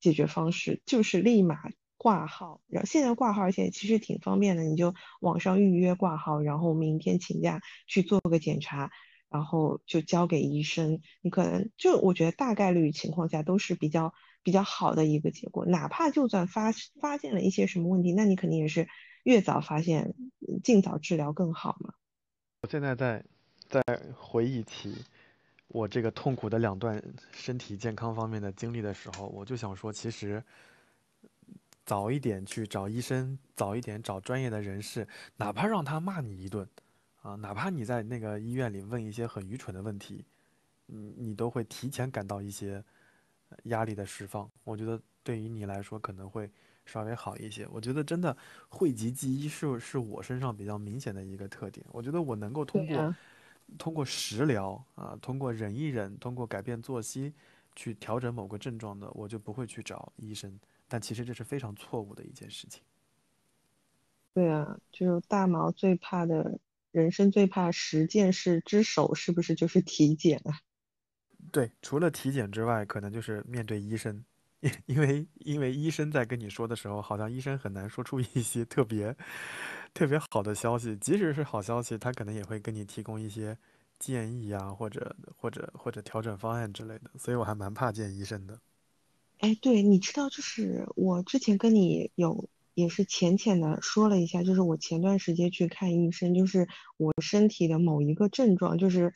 解决方式就是立马挂号，然后现在挂号而且其实挺方便的，你就网上预约挂号，然后明天请假去做个检查。然后就交给医生，你可能就我觉得大概率情况下都是比较比较好的一个结果，哪怕就算发发现了一些什么问题，那你肯定也是越早发现，尽早治疗更好嘛。我现在在在回忆起我这个痛苦的两段身体健康方面的经历的时候，我就想说，其实早一点去找医生，早一点找专业的人士，哪怕让他骂你一顿。啊，哪怕你在那个医院里问一些很愚蠢的问题，你你都会提前感到一些压力的释放。我觉得对于你来说可能会稍微好一些。我觉得真的讳疾忌医是是我身上比较明显的一个特点。我觉得我能够通过通过食疗啊，通过忍一忍，通过改变作息去调整某个症状的，我就不会去找医生。但其实这是非常错误的一件事情。对啊，就是大毛最怕的。人生最怕十件事之首，是不是就是体检啊？对，除了体检之外，可能就是面对医生，<laughs> 因因为因为医生在跟你说的时候，好像医生很难说出一些特别特别好的消息，即使是好消息，他可能也会跟你提供一些建议啊，或者或者或者调整方案之类的，所以我还蛮怕见医生的。哎，对，你知道，就是我之前跟你有。也是浅浅的说了一下，就是我前段时间去看医生，就是我身体的某一个症状，就是，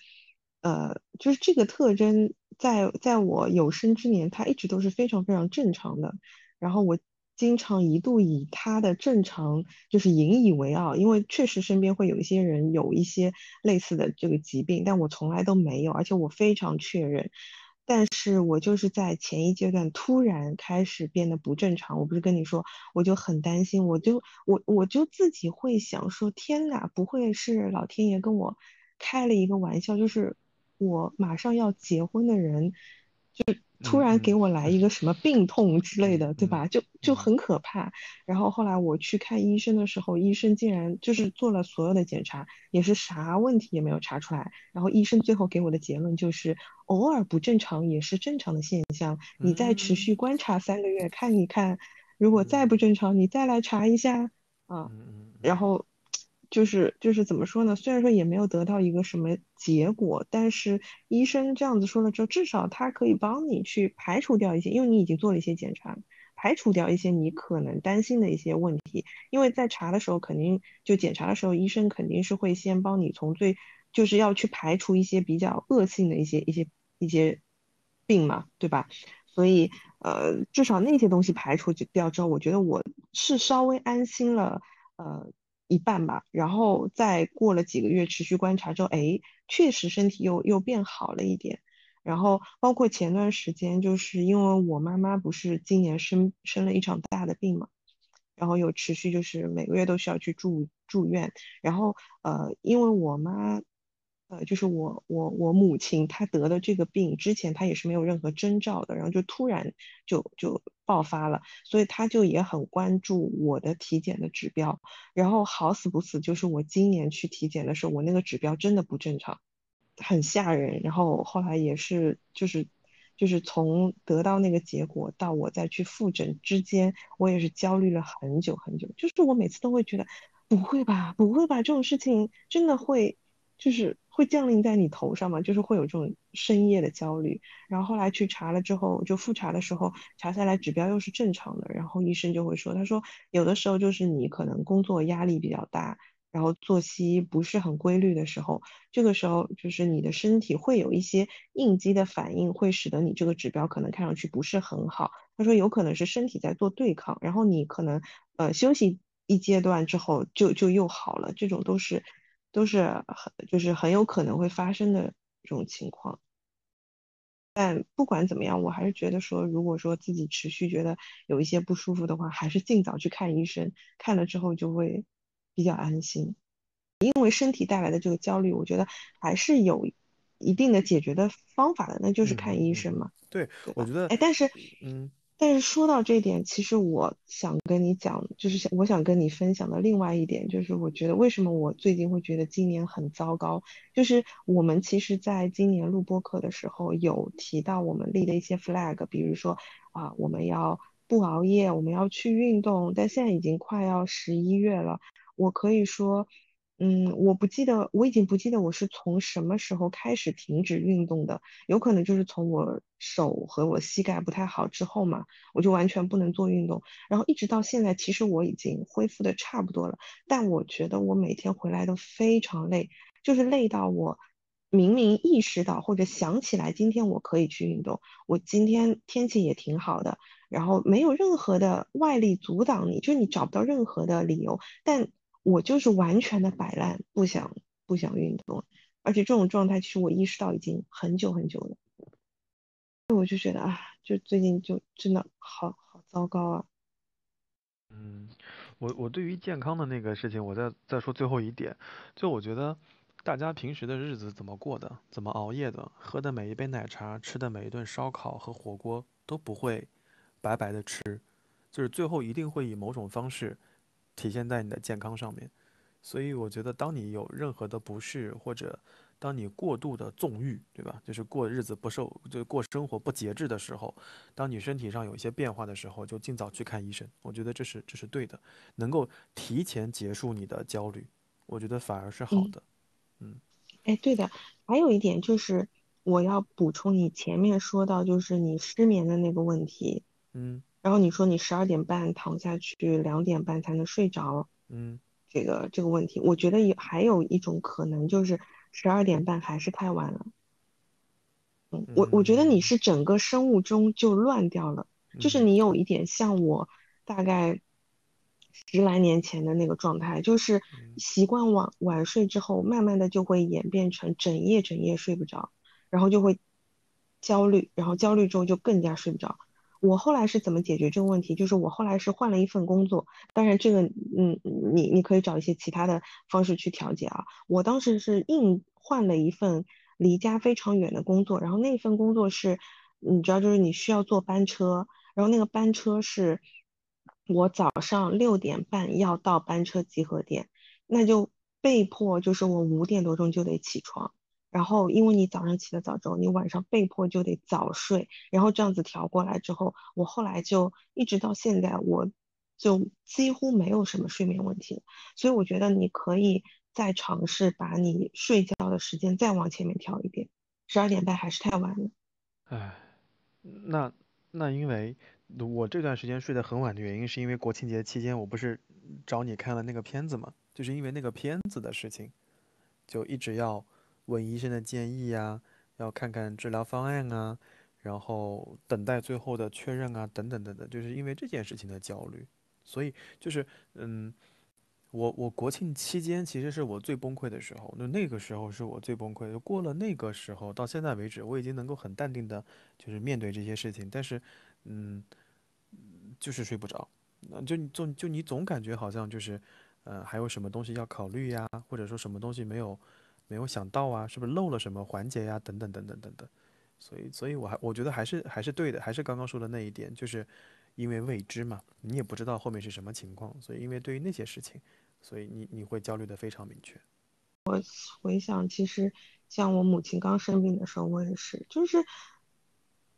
呃，就是这个特征在在我有生之年，它一直都是非常非常正常的。然后我经常一度以它的正常就是引以为傲，因为确实身边会有一些人有一些类似的这个疾病，但我从来都没有，而且我非常确认。但是我就是在前一阶段突然开始变得不正常，我不是跟你说，我就很担心，我就我我就自己会想说，天哪，不会是老天爷跟我开了一个玩笑，就是我马上要结婚的人，就。突然给我来一个什么病痛之类的，对吧？就就很可怕。然后后来我去看医生的时候，医生竟然就是做了所有的检查，也是啥问题也没有查出来。然后医生最后给我的结论就是，偶尔不正常也是正常的现象，你再持续观察三个月看一看，如果再不正常，你再来查一下啊。然后就是就是怎么说呢？虽然说也没有得到一个什么结果，但是医生这样子说了之后，至少他可以帮你去排除掉一些，因为你已经做了一些检查，排除掉一些你可能担心的一些问题。因为在查的时候，肯定就检查的时候，医生肯定是会先帮你从最，就是要去排除一些比较恶性的一些一些一些病嘛，对吧？所以呃，至少那些东西排除掉之后，我觉得我是稍微安心了，呃。一半吧，然后再过了几个月持续观察之后，哎，确实身体又又变好了一点。然后包括前段时间，就是因为我妈妈不是今年生生了一场大的病嘛，然后有持续就是每个月都需要去住住院。然后呃，因为我妈。呃，就是我我我母亲她得的这个病之前她也是没有任何征兆的，然后就突然就就爆发了，所以她就也很关注我的体检的指标，然后好死不死就是我今年去体检的时候，我那个指标真的不正常，很吓人，然后后来也是就是就是从得到那个结果到我再去复诊之间，我也是焦虑了很久很久，就是我每次都会觉得不会吧，不会吧，这种事情真的会。就是会降临在你头上嘛，就是会有这种深夜的焦虑。然后后来去查了之后，就复查的时候查下来指标又是正常的，然后医生就会说，他说有的时候就是你可能工作压力比较大，然后作息不是很规律的时候，这个时候就是你的身体会有一些应激的反应，会使得你这个指标可能看上去不是很好。他说有可能是身体在做对抗，然后你可能呃休息一阶段之后就就又好了，这种都是。都是很就是很有可能会发生的这种情况，但不管怎么样，我还是觉得说，如果说自己持续觉得有一些不舒服的话，还是尽早去看医生，看了之后就会比较安心。因为身体带来的这个焦虑，我觉得还是有一定的解决的方法的，那就是看医生嘛。对，我觉得，哎，但是，嗯。但是说到这点，其实我想跟你讲，就是想我想跟你分享的另外一点，就是我觉得为什么我最近会觉得今年很糟糕，就是我们其实在今年录播课的时候有提到我们立的一些 flag，比如说啊，我们要不熬夜，我们要去运动，但现在已经快要十一月了，我可以说。嗯，我不记得，我已经不记得我是从什么时候开始停止运动的，有可能就是从我手和我膝盖不太好之后嘛，我就完全不能做运动，然后一直到现在，其实我已经恢复的差不多了，但我觉得我每天回来都非常累，就是累到我明明意识到或者想起来今天我可以去运动，我今天天气也挺好的，然后没有任何的外力阻挡你，就是你找不到任何的理由，但。我就是完全的摆烂，不想不想运动，而且这种状态其实我意识到已经很久很久了。我就觉得啊，就最近就真的好好糟糕啊。嗯，我我对于健康的那个事情，我再再说最后一点，就我觉得大家平时的日子怎么过的，怎么熬夜的，喝的每一杯奶茶，吃的每一顿烧烤和火锅都不会白白的吃，就是最后一定会以某种方式。体现在你的健康上面，所以我觉得，当你有任何的不适，或者当你过度的纵欲，对吧？就是过日子不受，就过生活不节制的时候，当你身体上有一些变化的时候，就尽早去看医生。我觉得这是这是对的，能够提前结束你的焦虑，我觉得反而是好的。嗯，哎，对的，还有一点就是我要补充你前面说到，就是你失眠的那个问题。嗯。然后你说你十二点半躺下去，两点半才能睡着，嗯，这个这个问题，我觉得有还有一种可能就是十二点半还是太晚了，嗯，我我觉得你是整个生物钟就乱掉了，就是你有一点像我大概十来年前的那个状态，就是习惯晚晚睡之后，慢慢的就会演变成整夜整夜睡不着，然后就会焦虑，然后焦虑之后就更加睡不着。我后来是怎么解决这个问题？就是我后来是换了一份工作，当然这个，嗯，你你可以找一些其他的方式去调节啊。我当时是硬换了一份离家非常远的工作，然后那份工作是，你知道，就是你需要坐班车，然后那个班车是，我早上六点半要到班车集合点，那就被迫就是我五点多钟就得起床。然后，因为你早上起得早之后，你晚上被迫就得早睡，然后这样子调过来之后，我后来就一直到现在，我就几乎没有什么睡眠问题了。所以我觉得你可以再尝试把你睡觉的时间再往前面调一点，十二点半还是太晚了。唉，那那因为我这段时间睡得很晚的原因，是因为国庆节期间我不是找你看了那个片子嘛，就是因为那个片子的事情，就一直要问医生的建议呀，要看看治疗方案啊，然后等待最后的确认啊，等等等等，就是因为这件事情的焦虑，所以就是嗯。我我国庆期间其实是我最崩溃的时候，那那个时候是我最崩溃的。过了那个时候，到现在为止，我已经能够很淡定的，就是面对这些事情。但是，嗯，就是睡不着，那就你总就你总感觉好像就是，呃，还有什么东西要考虑呀，或者说什么东西没有没有想到啊，是不是漏了什么环节呀？等等等等等等。所以，所以我还我觉得还是还是对的，还是刚刚说的那一点，就是因为未知嘛，你也不知道后面是什么情况，所以因为对于那些事情。所以你你会焦虑的非常明确。我回想，其实像我母亲刚生病的时候，我也是，就是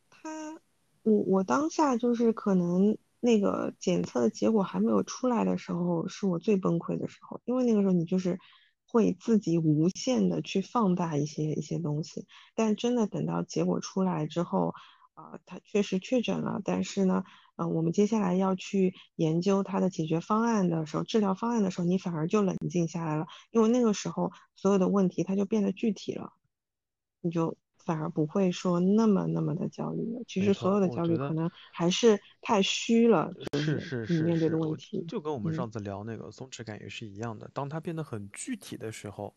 她，我我当下就是可能那个检测的结果还没有出来的时候，是我最崩溃的时候，因为那个时候你就是会自己无限的去放大一些一些东西，但真的等到结果出来之后，啊，他确实确诊了，但是呢。嗯，我们接下来要去研究他的解决方案的时候，治疗方案的时候，你反而就冷静下来了，因为那个时候所有的问题它就变得具体了，你就反而不会说那么那么的焦虑了。其实所有的焦虑可能还是太虚了，是是是面对的问题。就跟我们上次聊那个松弛感也是一样的，当它变得很具体的时候，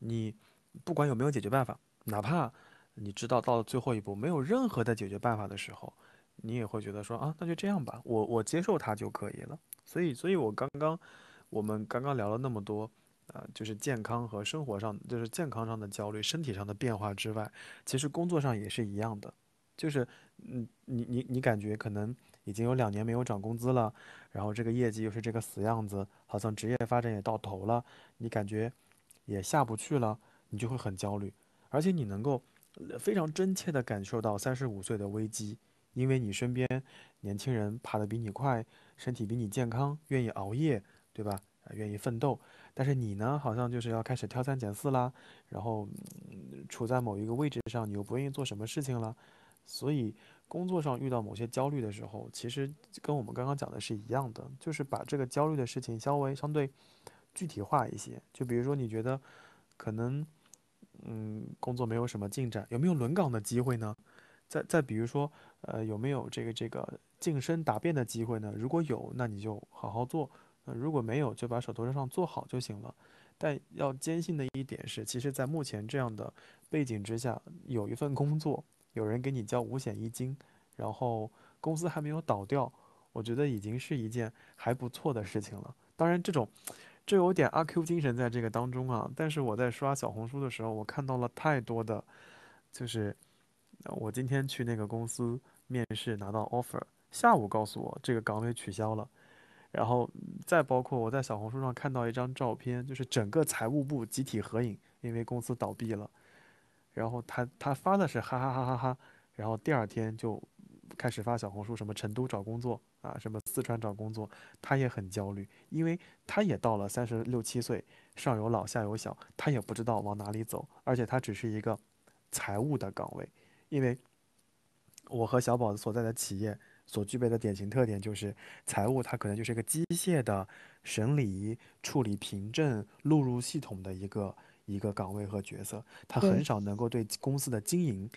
你不管有没有解决办法，哪怕你知道到了最后一步没有任何的解决办法的时候。你也会觉得说啊，那就这样吧，我我接受它就可以了。所以，所以我刚刚我们刚刚聊了那么多，啊，就是健康和生活上，就是健康上的焦虑、身体上的变化之外，其实工作上也是一样的。就是，嗯，你你你感觉可能已经有两年没有涨工资了，然后这个业绩又是这个死样子，好像职业发展也到头了，你感觉也下不去了，你就会很焦虑，而且你能够非常真切地感受到三十五岁的危机。因为你身边年轻人爬得比你快，身体比你健康，愿意熬夜，对吧？愿意奋斗。但是你呢，好像就是要开始挑三拣四啦，然后处在某一个位置上，你又不愿意做什么事情了。所以工作上遇到某些焦虑的时候，其实跟我们刚刚讲的是一样的，就是把这个焦虑的事情稍微相对具体化一些。就比如说，你觉得可能嗯工作没有什么进展，有没有轮岗的机会呢？再再比如说。呃，有没有这个这个晋升答辩的机会呢？如果有，那你就好好做；如果没有，就把手头上做好就行了。但要坚信的一点是，其实，在目前这样的背景之下，有一份工作，有人给你交五险一金，然后公司还没有倒掉，我觉得已经是一件还不错的事情了。当然，这种这有点阿 Q 精神在这个当中啊。但是我在刷小红书的时候，我看到了太多的，就是我今天去那个公司。面试拿到 offer，下午告诉我这个岗位取消了，然后再包括我在小红书上看到一张照片，就是整个财务部集体合影，因为公司倒闭了，然后他他发的是哈哈哈哈哈，然后第二天就开始发小红书，什么成都找工作啊，什么四川找工作，他也很焦虑，因为他也到了三十六七岁，上有老下有小，他也不知道往哪里走，而且他只是一个财务的岗位，因为。我和小宝所在的企业所具备的典型特点就是，财务它可能就是一个机械的审理、处理凭证、录入系统的一个一个岗位和角色，它很少能够对公司的经营、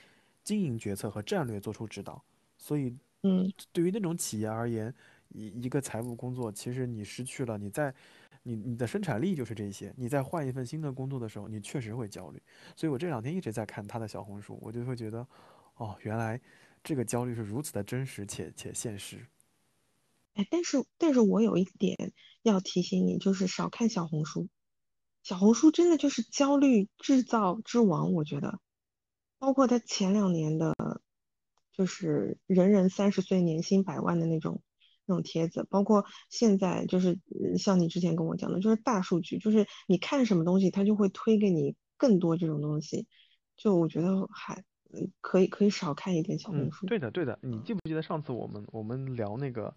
经营决策和战略做出指导。所以，嗯，对于那种企业而言，一一个财务工作，其实你失去了，你在你你的生产力就是这些。你在换一份新的工作的时候，你确实会焦虑。所以我这两天一直在看他的小红书，我就会觉得，哦，原来。这个焦虑是如此的真实且且现实，哎，但是但是我有一点要提醒你，就是少看小红书，小红书真的就是焦虑制造之王，我觉得，包括他前两年的，就是人人三十岁年薪百万的那种那种帖子，包括现在就是像你之前跟我讲的，就是大数据，就是你看什么东西，它就会推给你更多这种东西，就我觉得还。可以可以少看一点小红书。对的对的，你记不记得上次我们我们聊那个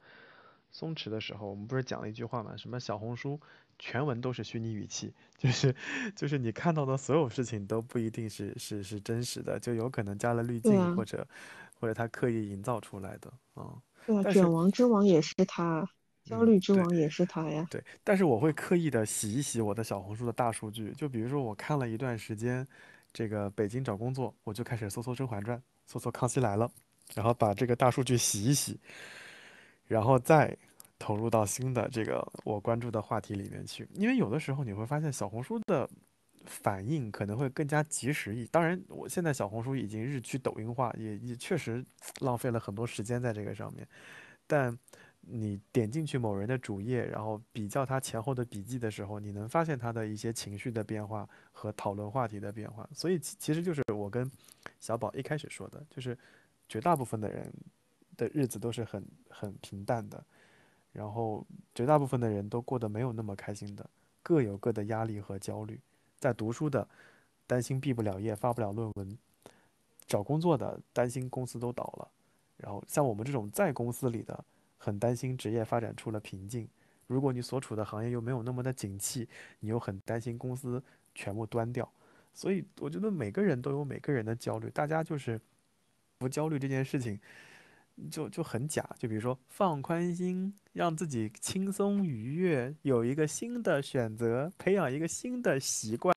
松弛的时候，我们不是讲了一句话吗？什么小红书全文都是虚拟语气，<laughs> 就是就是你看到的所有事情都不一定是是是真实的，就有可能加了滤镜啊，或者或者他刻意营造出来的啊。对啊，卷王之王也是他，焦嗯，虑之。王也是他呀。对，但是我会刻意的洗一洗我的小红书的大数据，就比如说我看了一段时间，这个北京找工作，我就开始搜搜《甄嬛传》，搜搜《康熙来了》，然后把这个大数据洗一洗，然后再投入到新的这个我关注的话题里面去。因为有的时候你会发现小红书的反应可能会更加及时一，当然我现在小红书已经日趋抖音化，也也确实浪费了很多时间在这个上面。但你点进去某人的主页，然后比较他前后的笔记的时候，你能发现他的一些情绪的变化和讨论话题的变化。所以其其实就是我跟小宝一开始说的，就是绝大部分的人的日子都是很很平淡的，然后绝大部分的人都过得没有那么开心的，各有各的压力和焦虑。在读书的担心毕不了业、发不了论文，找工作的担心公司都倒了。然后像我们这种在公司里的，很担心职业发展出了瓶颈。如果你所处的行业又没有那么的景气，你又很担心公司全部端掉。所以我觉得每个人都有每个人的焦虑，大家就是不焦虑这件事情就就很假。就比如说放宽心，让自己轻松愉悦，有一个新的选择，培养一个新的习惯。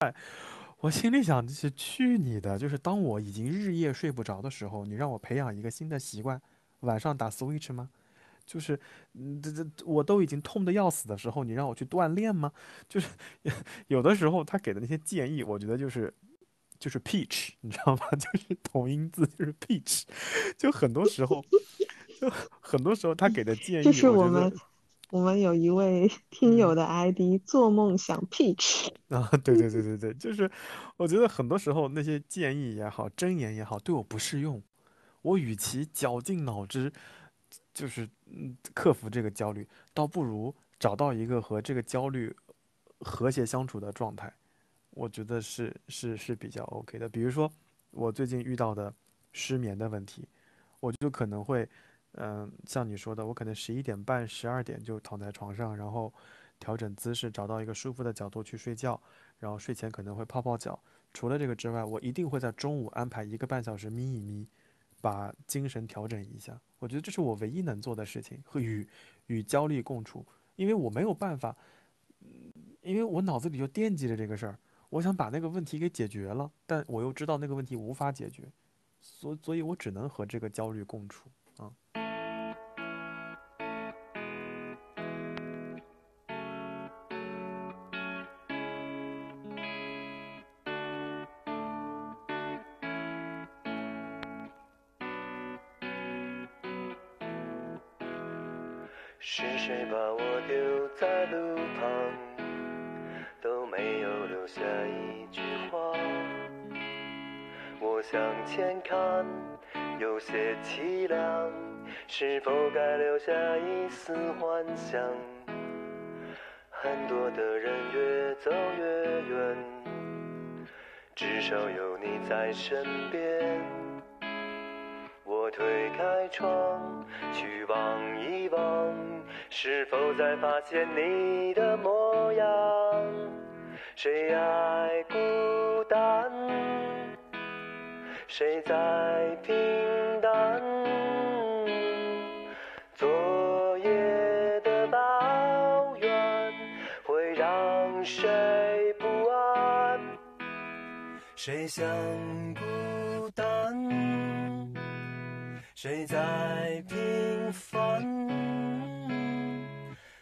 我心里想的是去你的！就是当我已经日夜睡不着的时候，你让我培养一个新的习惯，晚上打 Switch 吗？就是，嗯，这这我都已经痛得要死的时候，你让我去锻炼吗？就是有的时候他给的那些建议，我觉得就是就是 peach，你知道吗？<laughs> 就是同音字，就是 peach，<laughs> 就很多时候，就很多时候他给的建议，就是我们我们有一位听嗯。友的 ID，做梦想 Peach。<laughs> 啊，对对对对对，就是我觉得很多时候那些建议也好，箴言也好，对我不适用。我与其绞尽脑汁，就是嗯克服这个焦虑，倒不如找到一个和这个焦虑和谐相处的状态。我觉得是是是比较 OK 的。比如说我最近遇到的失眠的问题，我就可能会，嗯、像你说的，我可能十一点半、十二点就躺在床上，然后调整姿势，找到一个舒服的角度去睡觉，然后睡前可能会泡泡脚。除了这个之外，我一定会在中午安排一个半小时眯一眯，把精神调整一下。我觉得这是我唯一能做的事情，和与与焦虑共处，因为我没有办法，因为我脑子里就惦记着这个事儿，我想把那个问题给解决了，但我又知道那个问题无法解决，所所以我只能和这个焦虑共处啊。我向前看，有些凄凉，是否该留下一丝幻想？很多的人越走越远，至少有你在身边。我推开窗，去望一望，是否再发现你的模样？谁爱孤单？谁在平淡？昨夜的抱怨会让谁不安？谁想孤单？谁在平凡？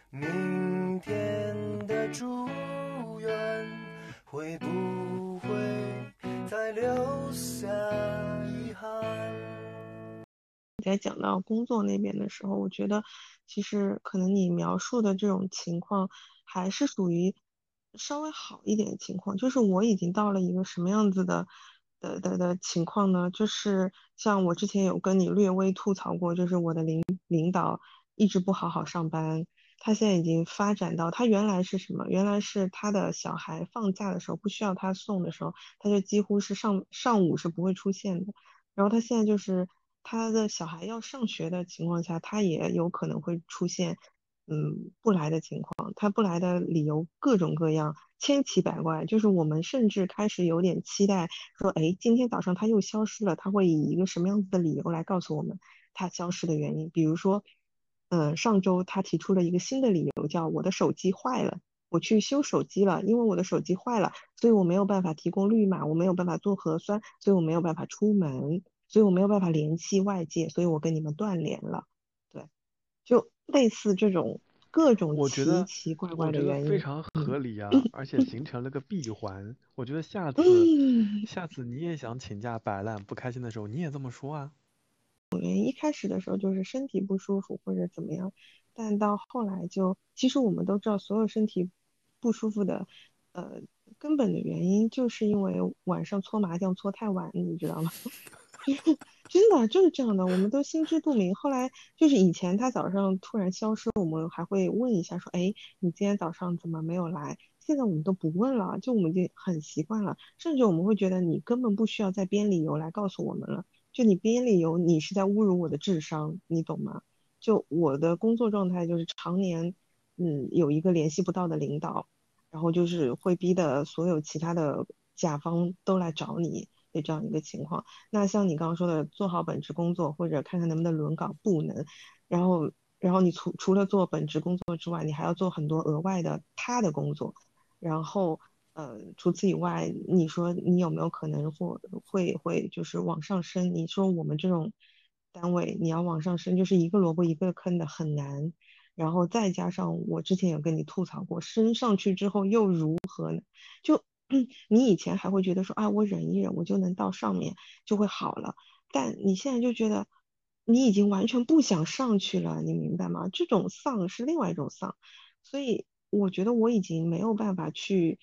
明天在讲到工作那边的时候，我觉得其实可能你描述的这种情况还是属于稍微好一点的情况。就是我已经到了一个什么样子的的的的情况呢？就是像我之前有跟你略微吐槽过，就是我的领领导一直不好好上班，他现在已经发展到他原来是什么？原来是他的小孩放假的时候不需要他送的时候，他就几乎是上上午是不会出现的。然后他现在就是他的小孩要上学的情况下，他也有可能会出现嗯不来的情况，他不来的理由各种各样，千奇百怪。就是我们甚至开始有点期待，说，哎，今天早上他又消失了，他会以一个什么样子的理由来告诉我们他消失的原因？比如说，呃，上周他提出了一个新的理由，叫我的手机坏了，我去修手机了，因为我的手机坏了，所以我没有办法提供绿码，我没有办法做核酸，所以我没有办法出门，所以我没有办法联系外界，所以我跟你们断联了。对，就类似这种各种奇奇怪怪的原因。非常合嗯理啊，而且形成了个闭环。我觉得下次，嗯，下次你也想请假摆烂不开心的时候，你也这么说啊。原因一开始的时候就是身体不舒服或者怎么样，但到后来就，其实我们都知道，所有身体不舒服的，呃，根本的原因就是因为晚上搓麻将搓太晚，你知道吗？<laughs> 真的就是这样的，我们都心知肚明。后来就是以前他早上突然消失，我们还会问一下说，哎，你今天早上怎么没有来？现在我们都不问了，就我们已经很习惯了，甚至我们会觉得你根本不需要再编理由来告诉我们了。就你编理由，你是在侮辱我的智商，你懂吗？就我的工作状态就是常年，嗯，有一个联系不到的领导，然后就是会逼的所有其他的甲方都来找你的这样一个情况。那像你刚刚说的，做好本职工作或者看看能不能轮岗，不能。然后，然后你除除了做本职工作之外，你还要做很多额外的他的工作。然后，呃，除此以外，你说你有没有可能或会会就是往上升？你说我们这种单位，你要往上升，就是一个萝卜一个坑的，很难。然后再加上我之前有跟你吐槽过，升上去之后又如何呢？就 <clears throat> 你以前还会觉得说啊，我忍一忍，我就能到上面，就会好了。但你现在就觉得你已经完全不想上去了，你明白吗？这种丧是另外一种丧，所以我觉得我已经没有办法去，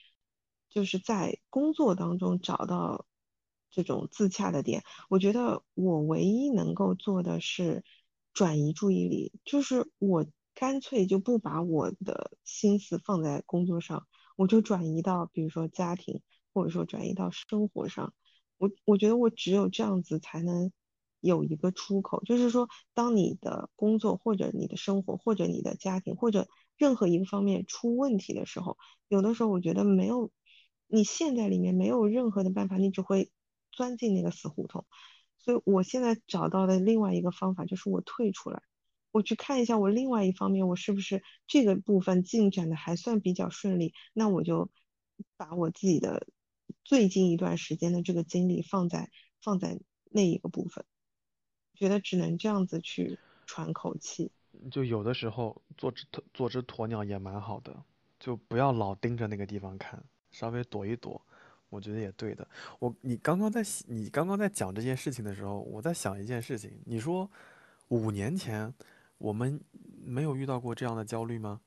就是在工作当中找到这种自洽的点。我觉得我唯一能够做的是转移注意力，就是我干脆就不把我的心思放在工作上，我就转移到比如说家庭，或者说转移到生活上。我我觉得我只有这样子才能有一个出口，就是说，当你的工作或者你的生活或者你的家庭或者任何一个方面出问题的时候，有的时候我觉得没有，你陷在里面没有任何的办法，你只会钻进那个死胡同。所以我现在找到的另外一个方法就是我退出来，我去看一下我另外一方面我是不是这个部分进展的还算比较顺利，那我就把我自己的最近一段时间的这个精力放在放在那一个部分，觉得只能这样子去喘口气。就有的时候做只做只鸵鸟也蛮好的，就不要老盯着那个地方看，稍微躲一躲，我觉得也对的。我你刚刚在你刚刚在讲这件事情的时候，我在想一件事情。你说五年前我们没有遇到过这样的焦虑吗？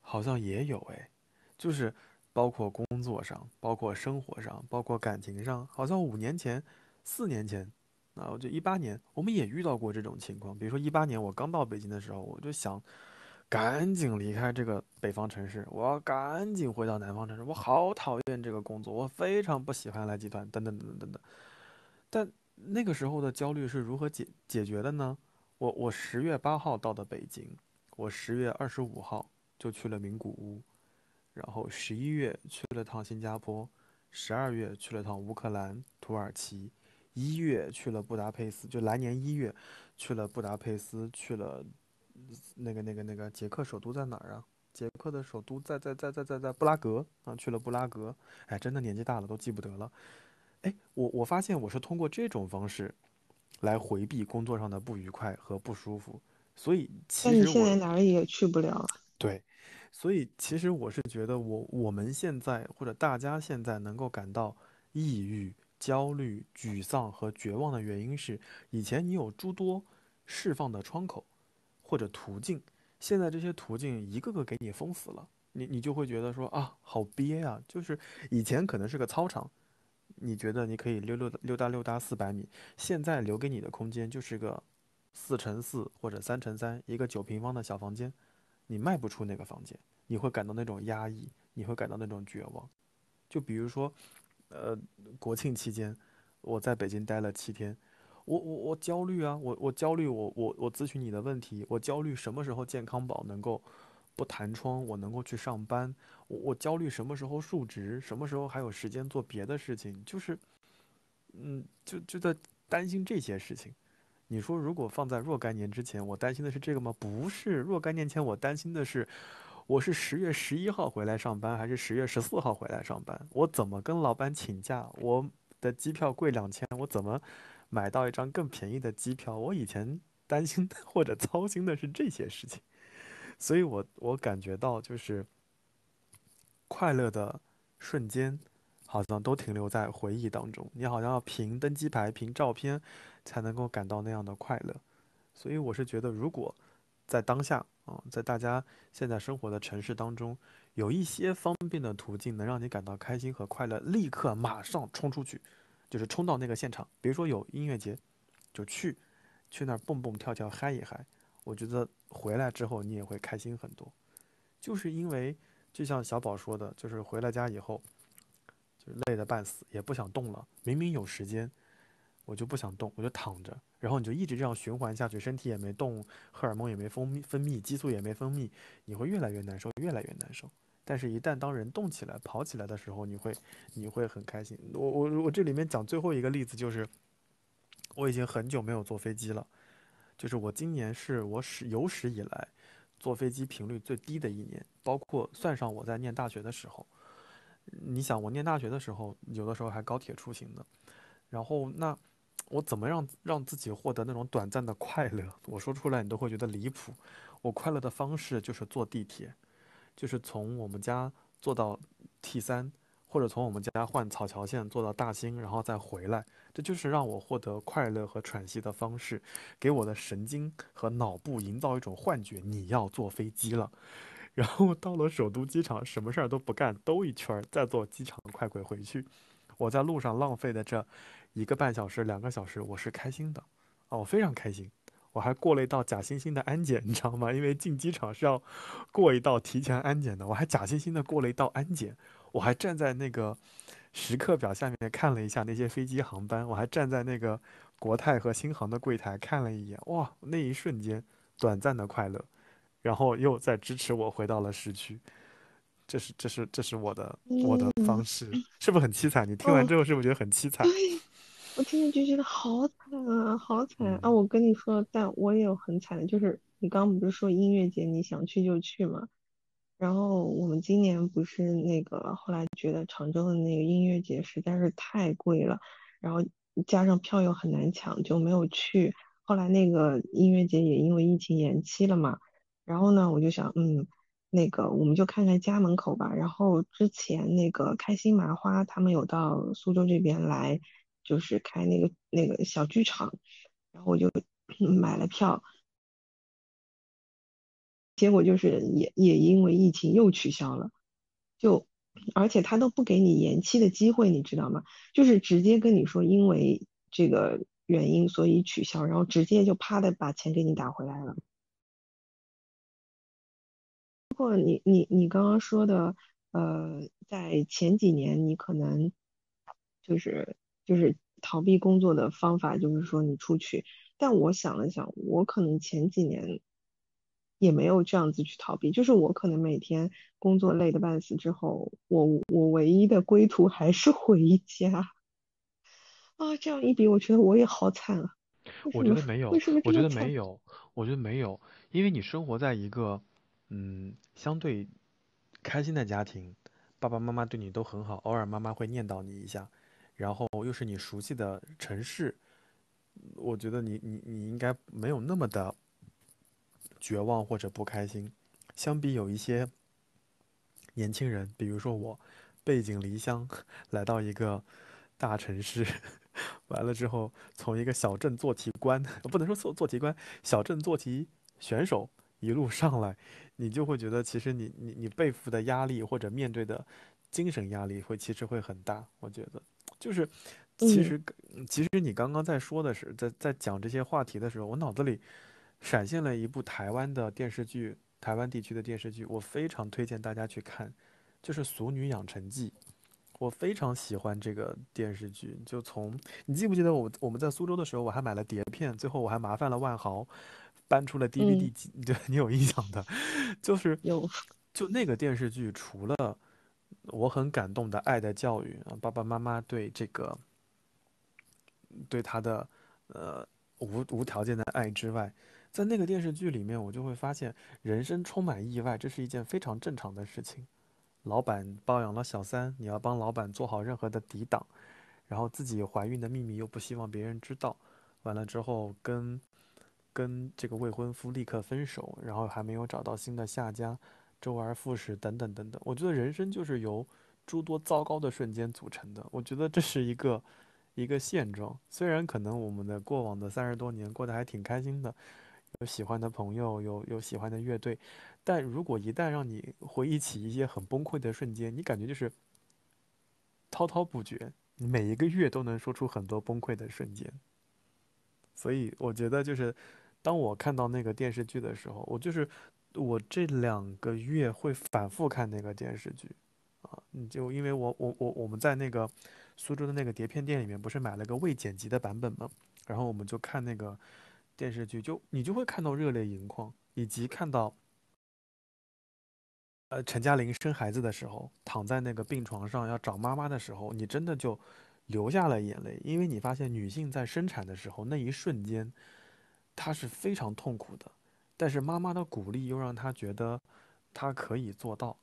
好像也有哎，就是包括工作上，包括生活上，包括感情上，好像五年前、四年前。啊，我就一八年，我们也遇到过这种情况。比如说一八年我刚到北京的时候，我就想赶紧离开这个北方城市，我要赶紧回到南方城市。我好讨厌这个工作，我非常不喜欢来集团，等等等等等等。但那个时候的焦虑是如何解解决的呢？我我十月八号到的北京，我十月二十五号就去了名古屋，然后十一月去了趟新加坡，十二月去了趟乌克兰、土耳其。一月去了布达佩斯，就来年一月去了布达佩斯，去了那个那个那个捷克首都在哪儿啊？捷克的首都在在在在在在布拉格啊，去了布拉格。哎，真的年纪大了都记不得了。哎，我我发现我是通过这种方式来回避工作上的不愉快和不舒服，所以其实我现在哪儿也去不了了。对，所以其实我是觉得我我们现在或者大家现在能够感到抑郁。焦虑、沮丧和绝望的原因是，以前你有诸多释放的窗口或者途径，现在这些途径一个个给你封死了，你你就会觉得说啊，好憋啊！就是以前可能是个操场，你觉得你可以溜溜溜达溜达四百米，现在留给你的空间就是个四乘四或者三乘三一个九平方的小房间，你迈不出那个房间，你会感到那种压抑，你会感到那种绝望。就比如说。呃，国庆期间，我在北京待了七天，我我我焦虑啊，我我焦虑，我我我咨询你的问题，我焦虑什么时候健康宝能够不弹窗，我能够去上班，我我焦虑什么时候述职，什么时候还有时间做别的事情，就是，嗯，就就在担心这些事情。你说如果放在若干年之前，我担心的是这个吗？不是，若干年前我担心的是，我是十月十一号回来上班，还是十月十四号回来上班？我怎么跟老板请假？我的机票贵两千，我怎么？买到一张更便宜的机票，我以前担心 <laughs> 或者操心的是这些事情，所以我我感觉到就是快乐的瞬间，好像都停留在回忆当中。你好像要凭登机牌、凭照片才能够感到那样的快乐，所以我是觉得，如果在当下啊，在大家现在生活的城市当中，有一些方便的途径能让你感到开心和快乐，立刻马上冲出去。就是冲到那个现场，比如说有音乐节，就去，去那儿蹦蹦跳跳嗨一嗨。我觉得回来之后你也会开心很多，就是因为就像小宝说的，就是回了家以后，就是累得半死，也不想动了。明明有时间，我就不想动，我就躺着，然后你就一直这样循环下去，身体也没动，荷尔蒙也没分泌，分泌激素也没分泌，你会越来越难受，越来越难受。但是，一旦当人动起来、跑起来的时候，你会，你会很开心。我我我这里面讲最后一个例子，就是我已经很久没有坐飞机了，就是我今年是我史有史以来坐飞机频率最低的一年，包括算上我在念大学的时候。你想，我念大学的时候，有的时候还高铁出行呢。然后，那我怎么让让自己获得那种短暂的快乐？我说出来你都会觉得离谱。我快乐的方式就是坐地铁。就是从我们家坐到 T 三，或者从我们家换草桥线坐到大兴，然后再回来，这就是让我获得快乐和喘息的方式，给我的神经和脑部营造一种幻觉，你要坐飞机了。<laughs> 然后到了首都机场，什么事儿都不干，兜一圈儿，再坐机场快轨回去。我在路上浪费的这一个半小时、两个小时，我是开心的，哦，我非常开心。我还过了一道假惺惺的安检，你知道吗？因为进机场是要过一道提前安检的，我还假惺惺的过了一道安检。我还站在那个时刻表下面看了一下那些飞机航班，我还站在那个国泰和新航的柜台看了一眼，哇，那一瞬间短暂的快乐，然后又在支持我回到了市区。这是这是这是我的我的方式，是不是很凄惨？你听完之后是不是觉得很凄惨？<laughs> 我听着就觉得好惨啊，好惨啊！我跟你说，但我也有很惨的，就是你刚刚不是说音乐节你想去就去嘛？然后我们今年不是那个后来觉得常州的那个音乐节实在是太贵了，然后加上票又很难抢，就没有去。后来那个音乐节也因为疫情延期了嘛。然后呢，我就想，嗯，那个我们就看看家门口吧。然后之前那个开心麻花他们有到苏州这边来。就是开那个那个小剧场，然后我就买了票，结果就是也也因为疫情又取消了，就而且他都不给你延期的机会，你知道吗？就是直接跟你说因为这个原因所以取消，然后直接就啪的把钱给你打回来了。包括你你你刚刚说的，呃，在前几年你可能就是。就是逃避工作的方法，就是说你出去。但我想了想，我可能前几年也没有这样子去逃避。就是我可能每天工作累得半死之后，我我唯一的归途还是回家。啊，这样一比，我觉得我也好惨啊。我觉得没有，我觉得没有，我觉得没有，因为你生活在一个嗯相对开心的家庭，爸爸妈妈对你都很好，偶尔妈妈会念叨你一下。然后又是你熟悉的城市，我觉得你你你应该没有那么的绝望或者不开心。相比有一些年轻人，比如说我，背井离乡来到一个大城市，完了之后从一个小镇做题官，<laughs> 不能说做做题官，小镇做题选手一路上来，你就会觉得其实你你你背负的压力或者面对的精神压力会其实会很大，我觉得。就是，其实，其实你刚刚在说的是，在在讲这些话题的时候，我脑子里闪现了一部台湾的电视剧，台湾地区的电视剧，我非常推荐大家去看，就是《俗女养成记》。我非常喜欢这个电视剧。就从你记不记得我我们在苏州的时候，我还买了碟片，最后我还麻烦了万豪搬出了 DVD 嗯，机，<laughs> 对你有印象的，就是有，就那个电视剧，除了我很感动的爱的教育啊，爸爸妈妈对这个对他的呃无无条件的爱之外，在那个电视剧里面，我就会发现人生充满意外，这是一件非常正常的事情。老板包养了小三，你要帮老板做好任何的抵挡，然后自己怀孕的秘密又不希望别人知道，完了之后跟跟这个未婚夫立刻分手，然后还没有找到新的下家，周而复始，等等等等。我觉得人生就是由诸多糟糕的瞬间组成的，我觉得这是一个一个现状。虽然可能我们的过往的三十多年过得还挺开心的，有喜欢的朋友，有有喜欢的乐队，但如果一旦让你回忆起一些很崩溃的瞬间，你感觉就是滔滔不绝，每一个月都能说出很多崩溃的瞬间。所以我觉得就是，当我看到那个电视剧的时候，我就是我这两个月会反复看那个电视剧啊，你就因为我我我我们在那个苏州的那个碟片店里面不是买了个未剪辑的版本吗？然后我们就看那个电视剧，就你就会看到热泪盈眶，以及看到呃陈嘉玲生孩子的时候，躺在那个病床上要找妈妈的时候，你真的就流下了眼泪，因为你发现女性在生产的时候那一瞬间。她是非常痛苦的，但是妈妈的鼓励又让他觉得他可以做到。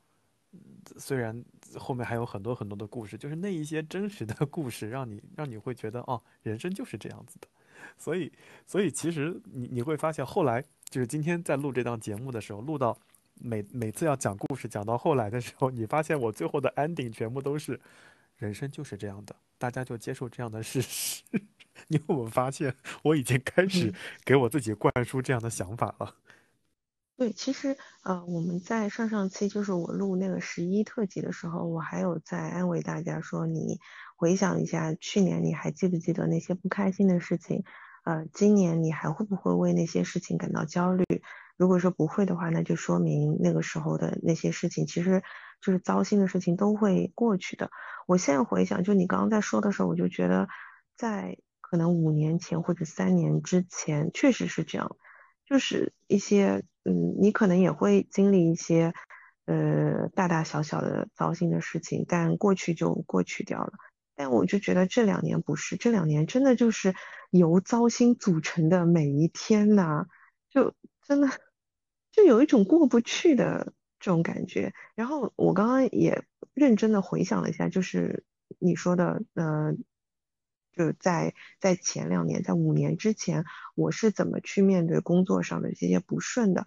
虽然后面还有很多很多的故事，就是那一些真实的故事，让你让你会觉得哦，人生就是这样子的。所以，所以其实你你会发现，后来就是今天在录这档节目的时候，录到每每次要讲故事讲到后来的时候，你发现我最后的 ending 全部都是人生就是这样的，大家就接受这样的事实。你有没有发现，我已经开始嗯。给我自己灌输这样的想法了？对，其实呃，我们在上上期就是我录那个十一特辑的时候，我还有在安慰大家说，你回想一下去年，你还记不记得那些不开心的事情？呃，今年你还会不会为那些事情感到焦虑？如果说不会的话，那就说明那个时候的那些事情，其实就是糟心的事情都会过去的。我现在回想，就你刚刚在说的时候，我就觉得在可能五年前或者三年之前，确实是这样。就是一些，嗯，你可能也会经历一些，呃，大大小小的糟心的事情，但过去就过去掉了。但我就觉得这两年不是，这两年真的就是由糟心组成的每一天呐，就真的就有一种过不去的这种感觉。然后我刚刚也认真的回想了一下，就是你说的，呃。就是在在前两年，在五年之前，我是怎么去面对工作上的这些不顺的？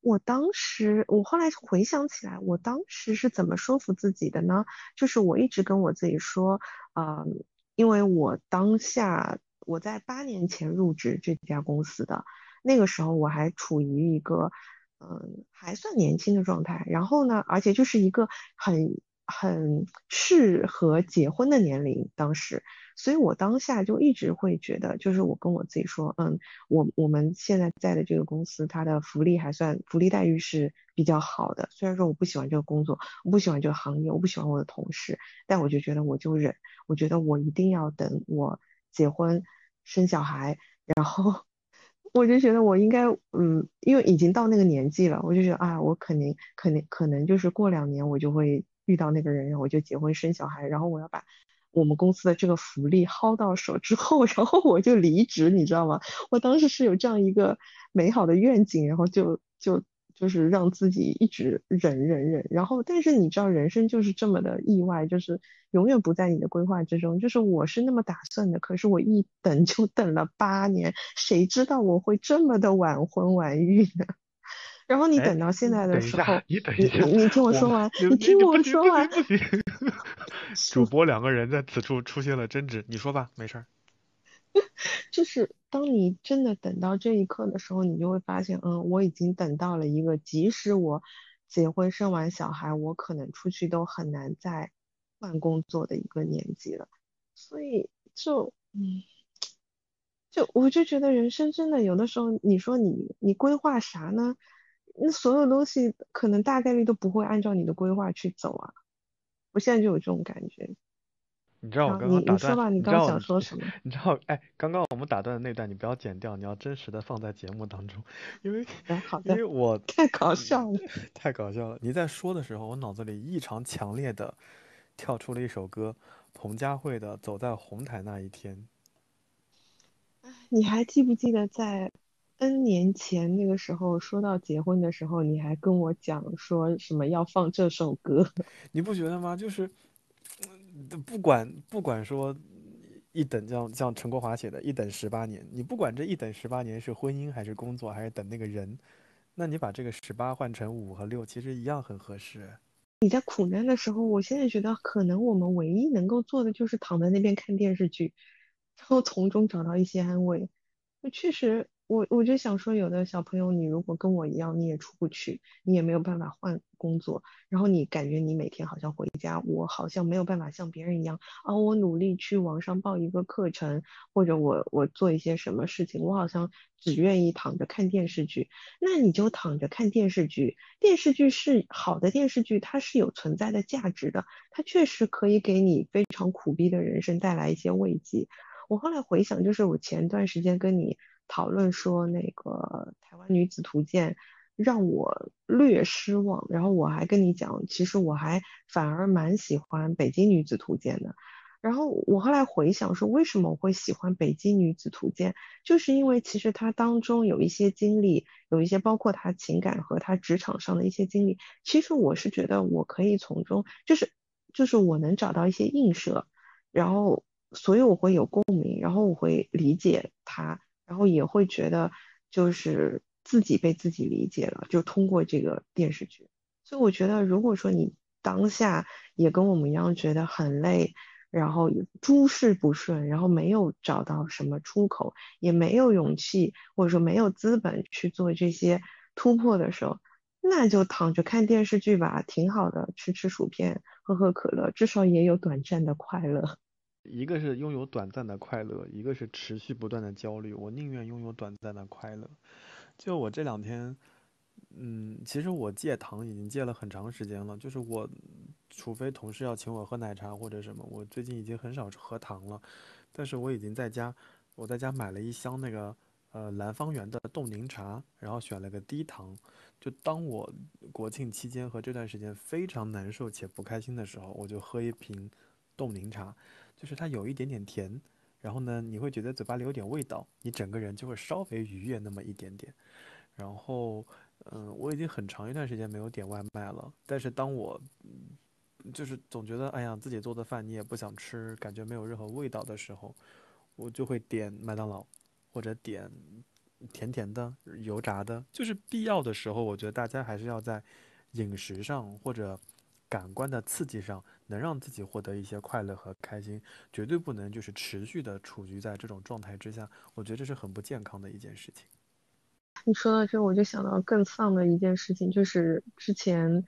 我当时，我后来回想起来，我当时是怎么说服自己的呢？就是我一直跟我自己说，呃，因为我当下我在八年前入职这家公司的，那个时候我还处于一个嗯还算年轻的状态，然后呢，而且就是一个很很适合结婚的年龄，当时。所以我当下就一直会觉得，就是我跟我自己说，嗯，我我们现在在的这个公司，它的福利还算，福利待遇是比较好的。虽然说我不喜欢这个工作，我不喜欢这个行业，我不喜欢我的同事，但我就觉得我就忍，我觉得我一定要等我结婚生小孩，然后我就觉得我应该，嗯，因为已经到那个年纪了，我就觉得啊，我肯定肯定可能就是过两年我就会遇到那个人，然后我就结婚生小孩，然后我要把。我们公司的这个福利薅到手之后，然后我就离职，你知道吗？我当时是有这样一个美好的愿景，然后就就就是让自己一直忍忍忍，然后但是你知道人生就是这么的意外，就是永远不在你的规划之中。就是我是那么打算的，可是我一等就等了八年，谁知道我会这么的晚婚晚育呢？然后你哎，等到现在的时候，你等一下，你听我说完，你你听我说完，不行，<laughs> 主。播两个人在此处出现了争执，你说吧，没事儿。<laughs> 就是当你真的等到这一刻的时候，你就会发现，嗯，我已经等到了一个，即使我结婚生完小孩，我可能出去都很难再换工作的一个年纪了。所以就，嗯，就我就觉得人生真的有的时候，你说你你规划啥呢？那所有东西可能大概率都不会按照你的规划去走啊。我现在就有这种感觉。你知道我啊，刚刚打断，你你说吧，你你知道刚想说什 <laughs> 么？你知道，哎，刚刚我们打断的那段你不要剪掉，你要真实的放在节目当中，因为好的，因为，我太搞笑了。<laughs> 太搞笑了。你在说的时候，我脑子里异常强烈的跳出了一首歌，彭佳慧的《走在红毯那一天》。你还记不记得在 N 年前那个时候说到结婚的时候，你还跟我讲说什么要放这首歌？<laughs> 你不觉得吗？就是嗯不管不管说一等像像陈国华写的“一等十八年”，你不管这一等十八年是婚姻还是工作还是等那个人，那你把这个十八换成五和六，其实一样很合适。你在苦难的时候，我现在觉得可能我们唯一能够做的就是躺在那边看电视剧，然后从中找到一些安慰。那确实，我我就想说，有的小朋友，你如果跟我一样，你也出不去，你也没有办法换工作，然后你感觉你每天好像回家，我好像没有办法像别人一样啊，我努力去网上报一个课程，或者我我做一些什么事情，我好像只愿意躺着看电视剧。那你就躺着看电视剧，电视剧是好的电视剧，它是有存在的价值的，它确实可以给你非常苦逼的人生带来一些慰藉。我后来回想，就是我前段时间跟你讨论说那个台湾女子图鉴让我略失望，然后我还跟你讲，其实我还反而蛮喜欢北京女子图鉴的。然后我后来回想说，为什么我会喜欢北京女子图鉴，就是因为其实它当中有一些经历，有一些包括她情感和她职场上的一些经历，其实我是觉得我可以从中，就是就是我能找到一些映射，然后所以我会有共鸣，然后我会理解她，然后也会觉得就是自己被自己理解了，就通过这个电视剧。所以我觉得，如果说你当下也跟我们一样觉得很累，然后诸事不顺，然后没有找到什么出口，也没有勇气或者说没有资本去做这些突破的时候，那就躺着看电视剧吧，挺好的，吃吃薯片，喝喝可乐，至少也有短暂的快乐。一个是拥有短暂的快乐，一个是持续不断的焦虑。我宁愿拥有短暂的快乐。就我这两天，嗯，其实我戒糖已经戒了很长时间了。就是我，除非同事要请我喝奶茶或者什么，我最近已经很少喝糖了。但是我已经在家，我在家买了一箱那个呃蓝方圆的冻柠茶，然后选了个低糖。就当我国庆期间和这段时间非常难受且不开心的时候，我就喝一瓶冻柠茶。就是它有一点点甜，然后呢，你会觉得嘴巴里有点味道，你整个人就会稍微愉悦那么一点点。然后，嗯，我已经很长一段时间没有点外卖了，但是当我，就是总觉得哎呀自己做的饭你也不想吃，感觉没有任何味道的时候，我就会点麦当劳，或者点甜甜的、油炸的。就是必要的时候，我觉得大家还是要在饮食上或者。感官的刺激上能让自己获得一些快乐和开心，绝对不能就是持续的处于在这种状态之下，我觉得这是很不健康的一件事情。你说到这，我就想到更丧的一件事情，就是之前，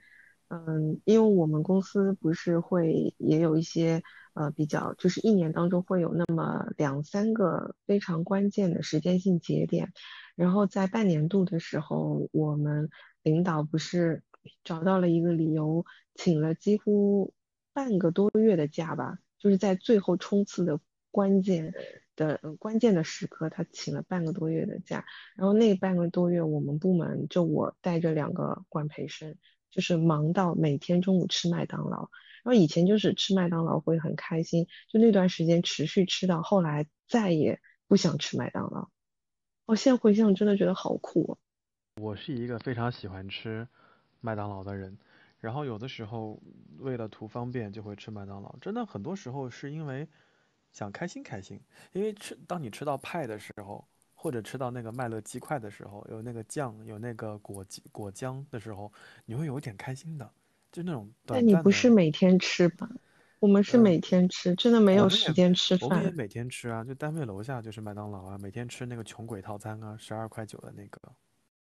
嗯，因为我们公司不是会也有一些呃比较，就是一年当中会有那么两三个非常关键的时间性节点，然后在半年度的时候，我们领导不是。找到了一个理由，请了几乎半个多月的假吧，就是在最后冲刺的关键的关键的时刻，他请了半个多月的假。然后那半个多月，我们部门就我带着两个管培生，就是忙到每天中午吃麦当劳。然后以前就是吃麦当劳会很开心，就那段时间持续吃到后来再也不想吃麦当劳。我现在回想，真的觉得好苦。我是一个非常喜欢吃。麦当劳的人，然后有的时候为了图方便就会吃麦当劳，真的很多时候是因为想开心开心，因为吃当你吃到派的时候，或者吃到那个麦乐鸡块的时候，有那个酱有那个果果浆的时候，你会有点开心的，就那种。但你不是每天吃吧？我们是每天吃，真的没有时间吃饭。我们也每天吃啊，就单位楼下就是麦当劳啊，每天吃那个穷鬼套餐啊，十二块九的那个。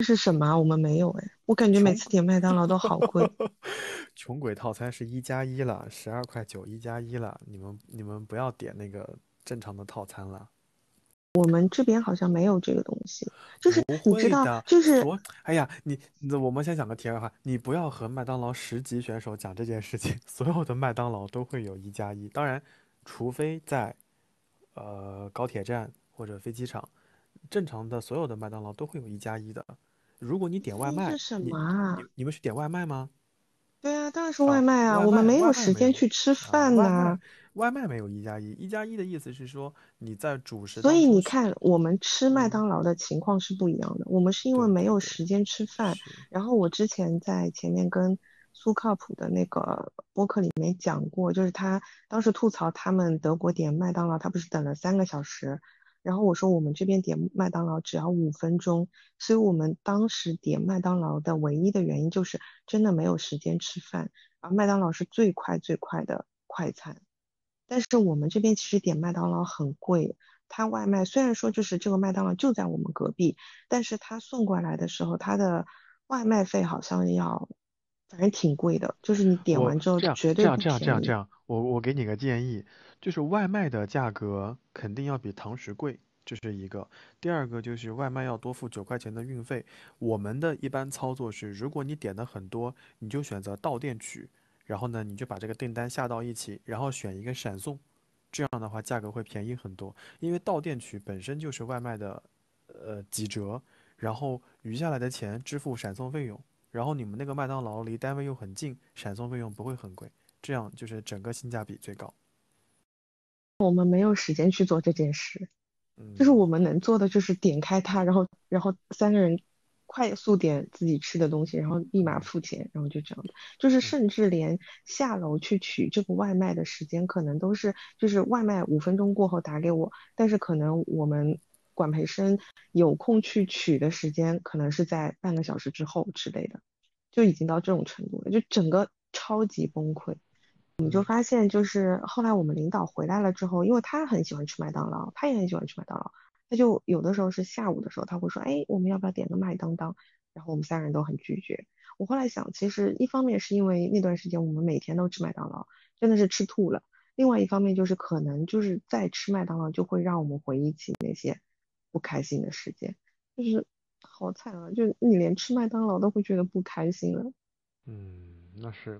这是什么？我们没有哎，我感觉每次点麦当劳都好贵。<laughs> 穷鬼套餐是一加一了，十二块九一加一了，你们你们不要点那个正常的套餐了。我们这边好像没有这个东西，就是你知道，就是哎呀，你我们先讲个题外话，你不要和麦当劳十级选手讲这件事情，<laughs> 所有的麦当劳都会有一加一，当然除非在呃高铁站或者飞机场，正常的所有的麦当劳都会有一加一的。如果你点外卖，是什么啊？你你们是点外卖吗？对啊，当然是啊，外卖啊，我们没有时间去吃啊，饭呐。外卖没有一加一，一加一的意思是说你在主食所以你看，我们吃麦嗯，当劳的情况是不一样的。我们是因为没有时间吃饭，然后我之前在前面跟苏靠谱的那个播客里面讲过，就是他当时吐槽他们德国点麦当劳，他不是等了三个小时，然后我说我们这边点麦当劳只要五分钟，所以我们当时点麦当劳的唯一的原因就是真的没有时间吃饭，而麦当劳是最快最快的快餐。但是我们这边其实点麦当劳很贵，它外卖虽然说就是这个麦当劳就在我们隔壁，但是他送过来的时候，他的外卖费好像要，反正挺贵的，就是你点完之后这样绝对这样这样这。样这样，我我给你个建议，就是外卖的价格肯定要比堂食贵，这是一个。第二个就是外卖要多付九块钱的运费。我们的一般操作是，如果你点的很多，你就选择到店取，然后呢，你就把这个订单下到一起，然后选一个闪送，这样的话价格会便宜很多。因为到店取本身就是外卖的呃几折，然后余下来的钱支付闪送费用。然后你们那个麦当劳离单位又很近，闪送费用不会很贵，这样就是整个性价比最高。我们没有时间去做这件事，嗯就是嗯我们能做的就是点开它，然后然后三个人快速点自己吃的东西，然后立马嗯付钱，然后就这样的。就是嗯甚至连下楼去取这个外卖的时间，可能都是就是外卖五分钟过后打给我，但是可能我们管培生有空去取的时间，可能是在半个小时之后之类的，就已经到这种程度了，就整个超级崩溃。我们就嗯发现，就是后来我们领导回来了之后，因为他很喜欢吃麦当劳，他也很喜欢吃麦当劳，他就有的时候是下午的时候，他会说，哎，我们要不要点个麦当当？然后我们三个人都很拒绝。我后来想，其实一方面是因为那段时间我们每天都吃麦当劳，真的是吃吐了；另外一方面就是可能就是在吃麦当劳就会让我们回忆起那些不开心的时间，就是好惨啊！就你连吃麦当劳都会觉得不开心了。嗯，那是，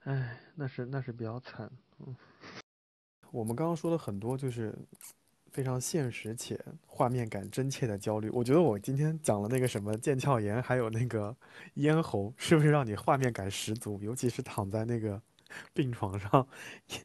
唉，那是那是比较惨。嗯，我们刚刚说了很多，就是非常现实且画面感真切的焦虑。我觉得我今天讲了那个什么腱鞘炎，还有那个咽喉，是不是让你画面感十足？尤其是躺在那个 <laughs> 病床上，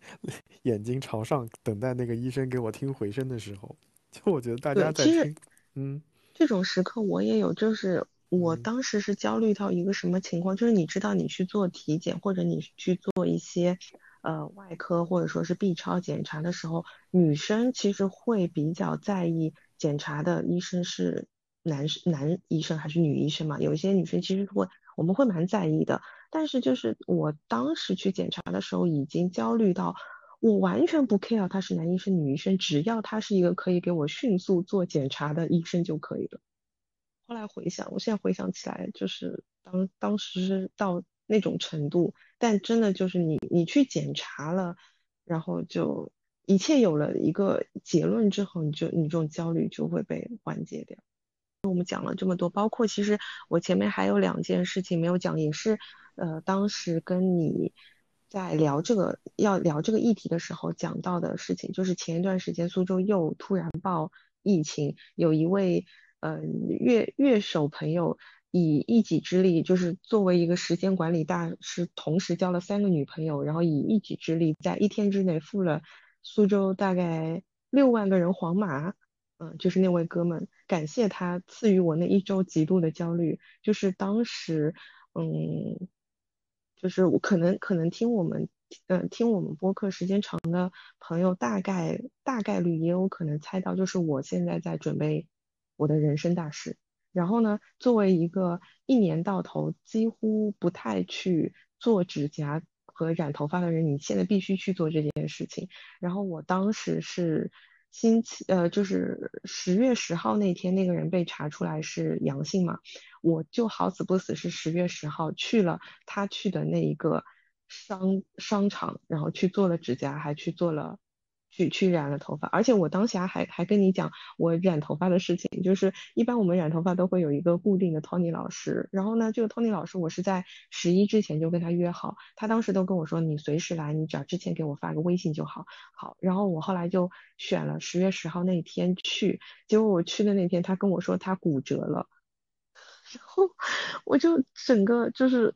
<laughs> 眼睛朝上，等待那个医生给我听回声的时候，就我觉得大家对，其实在听，嗯这种时刻我也有，就是我嗯当时是焦虑到一个什么情况，就是你知道你去做体检或者你去做一些呃外科或者说是 B 超检查的时候，女生其实会比较在意检查的医生是男士男医生还是女医生嘛，有一些女生其实会我们会蛮在意的，但是就是我当时去检查的时候已经焦虑到。我完全不 care 他是男医生、女医生，只要他是一个可以给我迅速做检查的医生就可以了。后来回想，我现在回想起来，就是当当时是到那种程度，但真的就是你你去检查了，然后就一切有了一个结论之后，你就你这种焦虑就会被缓解掉。我们讲了这么多，包括其实我前面还有两件事情没有讲，也是呃当时跟你在聊这个要聊这个议题的时候讲到的事情，就是前一段时间苏州又突然爆疫情，有一位呃乐乐手朋友以一己之力，就是作为一个时间管理大师，同时交了三个女朋友，然后以一己之力在一天之内付了苏州大概六万个人黄码。嗯，就是那位哥们，感谢他赐予我那一周极度的焦虑。就是当时，嗯，就是我可能可能听我们，嗯，听我们播客时间长的朋友，大概大概率也有可能猜到，就是我现在在准备我的人生大事。然后呢，作为一个一年到头几乎不太去做指甲和染头发的人，你现在必须去做这件事情。然后我当时是。星期呃，就是十月十号那天，那个人被查出来是阳性嘛，我就好死不死是十月十号去了他去的那一个商商场，然后去做了指甲，还去做了去去染了头发，而且我当下还还跟你讲我染头发的事情，就是一般我们染头发都会有一个固定的 Tony 老师，然后呢，这个 Tony 老师我是在十一之前就跟他约好，他当时都跟我说你随时来，你只要之前给我发个微信就好，好，然后我后来就选了十月十号那天去，结果我去的那天他跟我说他骨折了，然后我就整个就是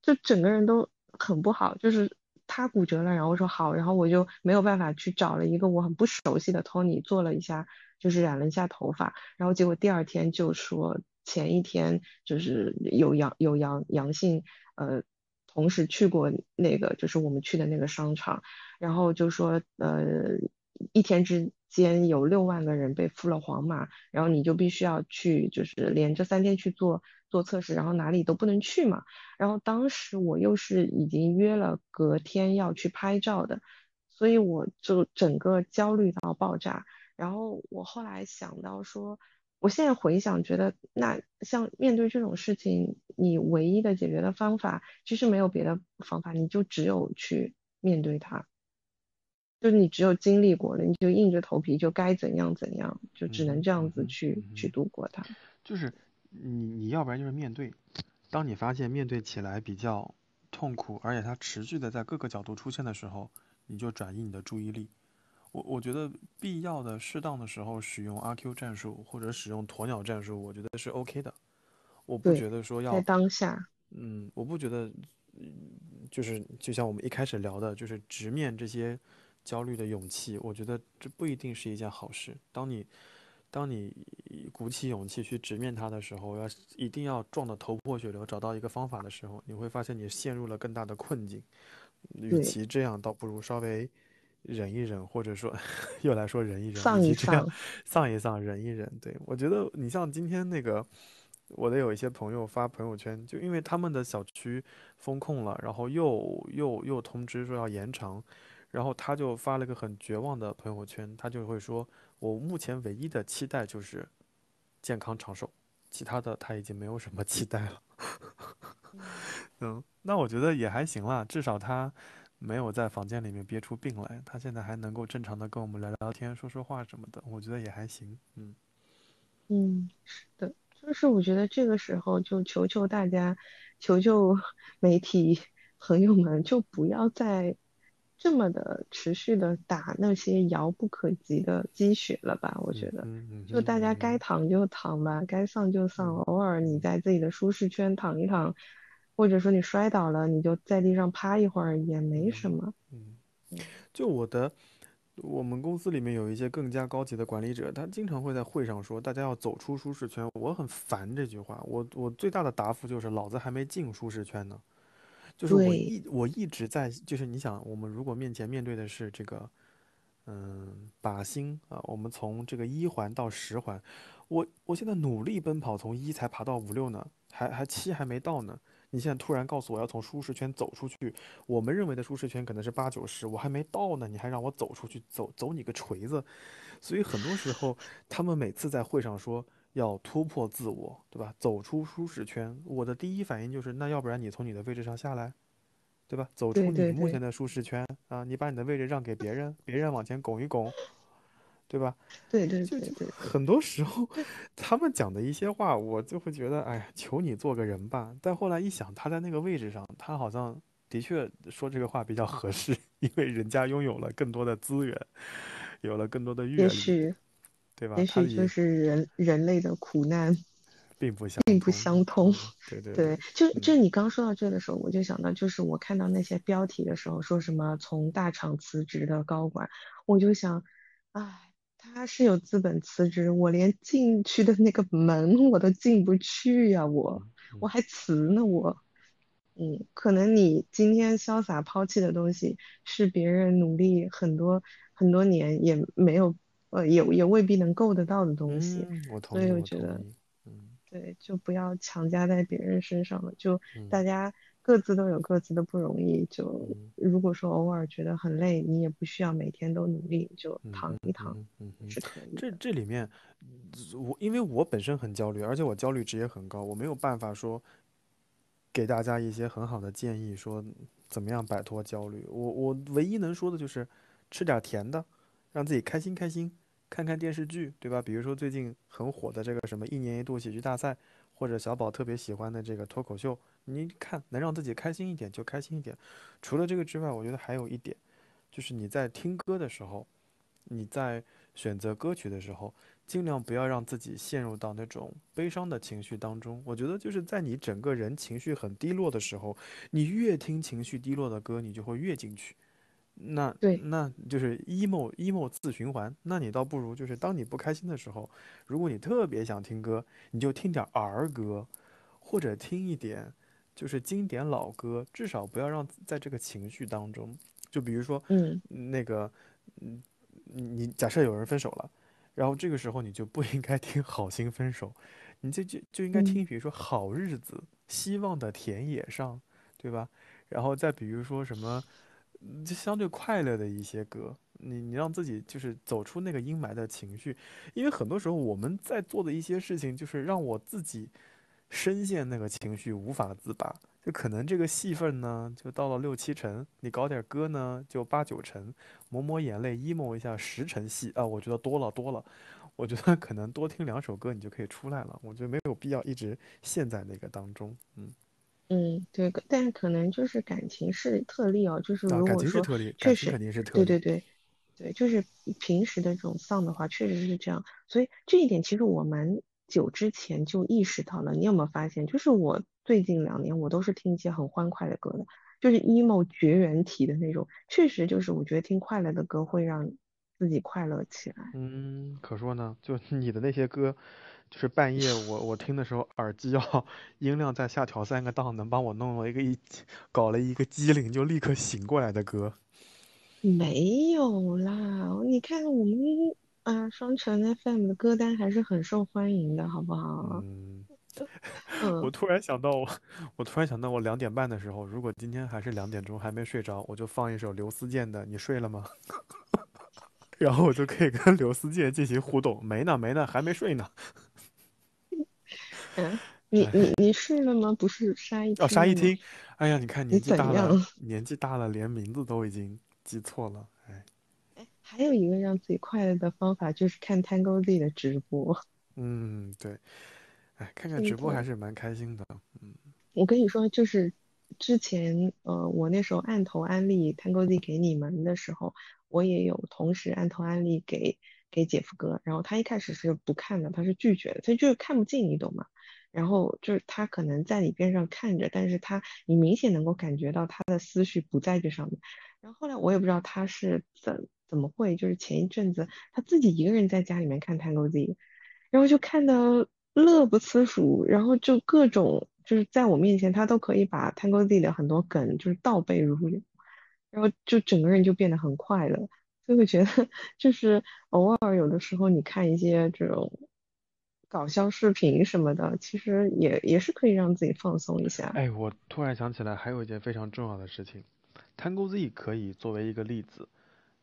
就整个人都很不好，就是。他骨折了，然后我说好，然后我就没有办法去找了一个我很不熟悉的 Tony 做了一下，就是染了一下头发，然后结果第二天就说前一天就是有阳有阳阳性，呃，同时去过那个就是我们去的那个商场，然后就说呃一天之间有六万个人被付了黄码，然后你就必须要去就是连着三天去做。做测试，然后哪里都不能去嘛。然后当时我又是已经约了隔天要去拍照的，所以我就整个焦虑到爆炸。然后我后来想到说，我现在回想觉得，那像面对这种事情，你唯一的解决的方法其实没有别的方法，你就只有去面对它。就是你只有经历过了，你就硬着头皮就该怎样怎样，就只能这样子去去度过它。就是。你你要不然就是面对，当你发现面对起来比较痛苦，而且它持续的在各个角度出现的时候，你就转移你的注意力。我我觉得必要的、适当的时候使用阿 Q 战术或者使用鸵鸟战术，我觉得是 OK 的。我不觉得说要在当下，嗯，我不觉得，就是就像我们一开始聊的，就是直面这些焦虑的勇气，我觉得这不一定是一件好事。当你当你鼓起勇气去直面它的时候，要一定要撞得头破血流，找到一个方法的时候，你会发现你陷入了更大的困境。与其这样，倒不如稍微忍一忍，或者说 <laughs> 又来说忍一忍，丧一丧，<laughs> 丧一丧，忍一忍。对我觉得，你像今天那个，我的有一些朋友发朋友圈，就因为他们的小区封控了，然后又又又通知说要延长，然后他就发了个很绝望的朋友圈，他就会说。我目前唯一的期待就是健康长寿，其他的他已经没有什么期待了。<laughs> 嗯，那我觉得也还行啦，至少他没有在房间里面憋出病来，他现在还能够正常的跟我们聊聊天、说说话什么的，我觉得也还行。嗯，嗯，是的，就是我觉得这个时候就求求大家，求求媒体朋友们，就不要再。这么的持续的打那些遥不可及的鸡血了吧？我觉得，就大家该躺就躺吧，该丧就丧。偶尔你在自己的舒适圈躺一躺，或者说你摔倒了，你就在地上趴一会儿也没什么。嗯，就我的，我们公司里面有一些更加高级的管理者，他经常会在会上说，大家要走出舒适圈。我很烦这句话，我我最大的答复就是，老子还没进舒适圈呢。就是我一我一直在，就是你想，我们如果面前面对的是这个，嗯，靶心啊，我们从这个一环到十环，我我现在努力奔跑，从一才爬到五六呢，还还七还没到呢。你现在突然告诉我要从舒适圈走出去，我们认为的舒适圈可能是八九十，我还没到呢，你还让我走出去，走走你个锤子！所以很多时候，他们每次在会上说。要突破自我，对吧？走出舒适圈。我的第一反应就是，那要不然你从你的位置上下来，对吧？走出你目前的舒适圈啊，你把你的位置让给别人，别人往前拱一拱，对吧？对对对对。很多时候，他们讲的一些话，我就会觉得，哎呀，求你做个人吧。但后来一想，他在那个位置上，他好像的确说这个话比较合适，<laughs> 因为人家拥有了更多的资源，有了更多的阅历。对吧？也许就是人人类的苦难，并不相并不相通。对 <laughs> 对对，就就你刚说到这的时候，我就想到，就是我看到那些标题的时候，说什么从大厂辞职的高管，我就想，唉，他是有资本辞职，我连进去的那个门我都进不去呀，我我还辞呢，我，嗯，可能你今天潇洒抛弃的东西，是别人努力很多很多年也没有。呃，也也未必能够得到的东西，所以我觉得，嗯，对，就不要强加在别人身上了，就大家各自都有各自的不容易，就如果说偶尔觉得很累，你也不需要每天都努力，就躺一躺，嗯嗯，是可以。这这里面，我因为我本身很焦虑，而且我焦虑值也很高，我没有办法说给大家一些很好的建议，说怎么样摆脱焦虑。我我唯一能说的就是吃点甜的。让自己开心开心，看看电视剧，对吧？比如说最近很火的这个什么一年一度喜剧大赛，或者小宝特别喜欢的这个脱口秀，你看能让自己开心一点就开心一点。除了这个之外，我觉得还有一点，就是你在听歌的时候，你在选择歌曲的时候，尽量不要让自己陷入到那种悲伤的情绪当中。我觉得就是在你整个人情绪很低落的时候，你越听情绪低落的歌，你就会越进去。那对，那就是 emo emo 自循环。那你倒不如就是当你不开心的时候，如果你特别想听歌，你就听点儿歌，或者听一点就是经典老歌，至少不要让在这个情绪当中。就比如说嗯那个，嗯，你假设有人分手了，然后这个时候你就不应该听 <laughs>《好心分手》，你就就就应该嗯听，比如说《好日子》《希望的田野上》，对吧？然后再比如说什么。就相对快乐的一些歌，你你让自己就是走出那个阴霾的情绪，因为很多时候我们在做的一些事情，就是让我自己深陷那个情绪无法自拔，就可能这个戏份呢就到了六七成，你搞点歌呢就八九成，抹抹眼泪 emo 一下十成戏啊，我觉得多了多了，我觉得可能多听两首歌你就可以出来了，我觉得没有必要一直陷在那个当中，嗯，嗯，对，可但是可能就是感情是特例哦，就是如果说情是特例，确实，情肯定是特例，对对对对，就是平时的这种丧的话，确实是这样。所以这一点其实我蛮久之前就意识到了。你有没有发现，就是我最近两年我都是听一些很欢快的歌的，就是 emo 绝缘体的那种。确实就是我觉得听快乐的歌会让自己快乐起来。嗯，可说呢，就你的那些歌。就是半夜我我听的时候，耳机要音量再下调三个档，能帮我弄了一个一 <laughs> 搞了一个机灵，就立刻醒过来的歌。没有啦，你看我们啊，双城 FM 的歌单还是很受欢迎的，好不好？嗯，<laughs> 我嗯。突然想到我，我突然想到我两点半的时候，如果今天还是两点钟还没睡着，我就放一首刘思健的《你睡了吗》，<laughs> 然后我就可以跟刘思健进行互动。没呢，没呢，还没睡呢。嗯，你你哎，你睡了吗？不是沙一哦？沙一听，哎呀，你看你年纪？大了，年纪大了，连名字都已经记错了。哎，哎，还有一个让自己快乐的方法就是看 Tango Z 的直播，嗯，对。哎，看看直播还。是蛮开心的。嗯我跟你说，就是之前呃，我那时候按头安利 Tango Z 给你们的时候，我也有同时按头安利给给姐夫哥，然后他一开始是不看的，他是拒绝的，他就是看不进，你懂吗？然后就是他可能在你边上看着，但是他你明显能够感觉到他的思绪不在这上面。然后后来我也不知道他是怎怎么会，就是前一阵子他自己一个人在家里面看 Tango Z。然后就看得乐不思蜀，然后就各种就是在我面前，他都可以把 Tango Z 的很多梗就是倒背如流，然后就整个人就变得很快乐。所以我觉得 <laughs> 就是偶尔有的时候你看一些这种搞笑视频什么的，其实也也是可以让自己放松一下。哎，我突然想起来，还有一件非常重要的事情，Tango Z 可以作为一个例子，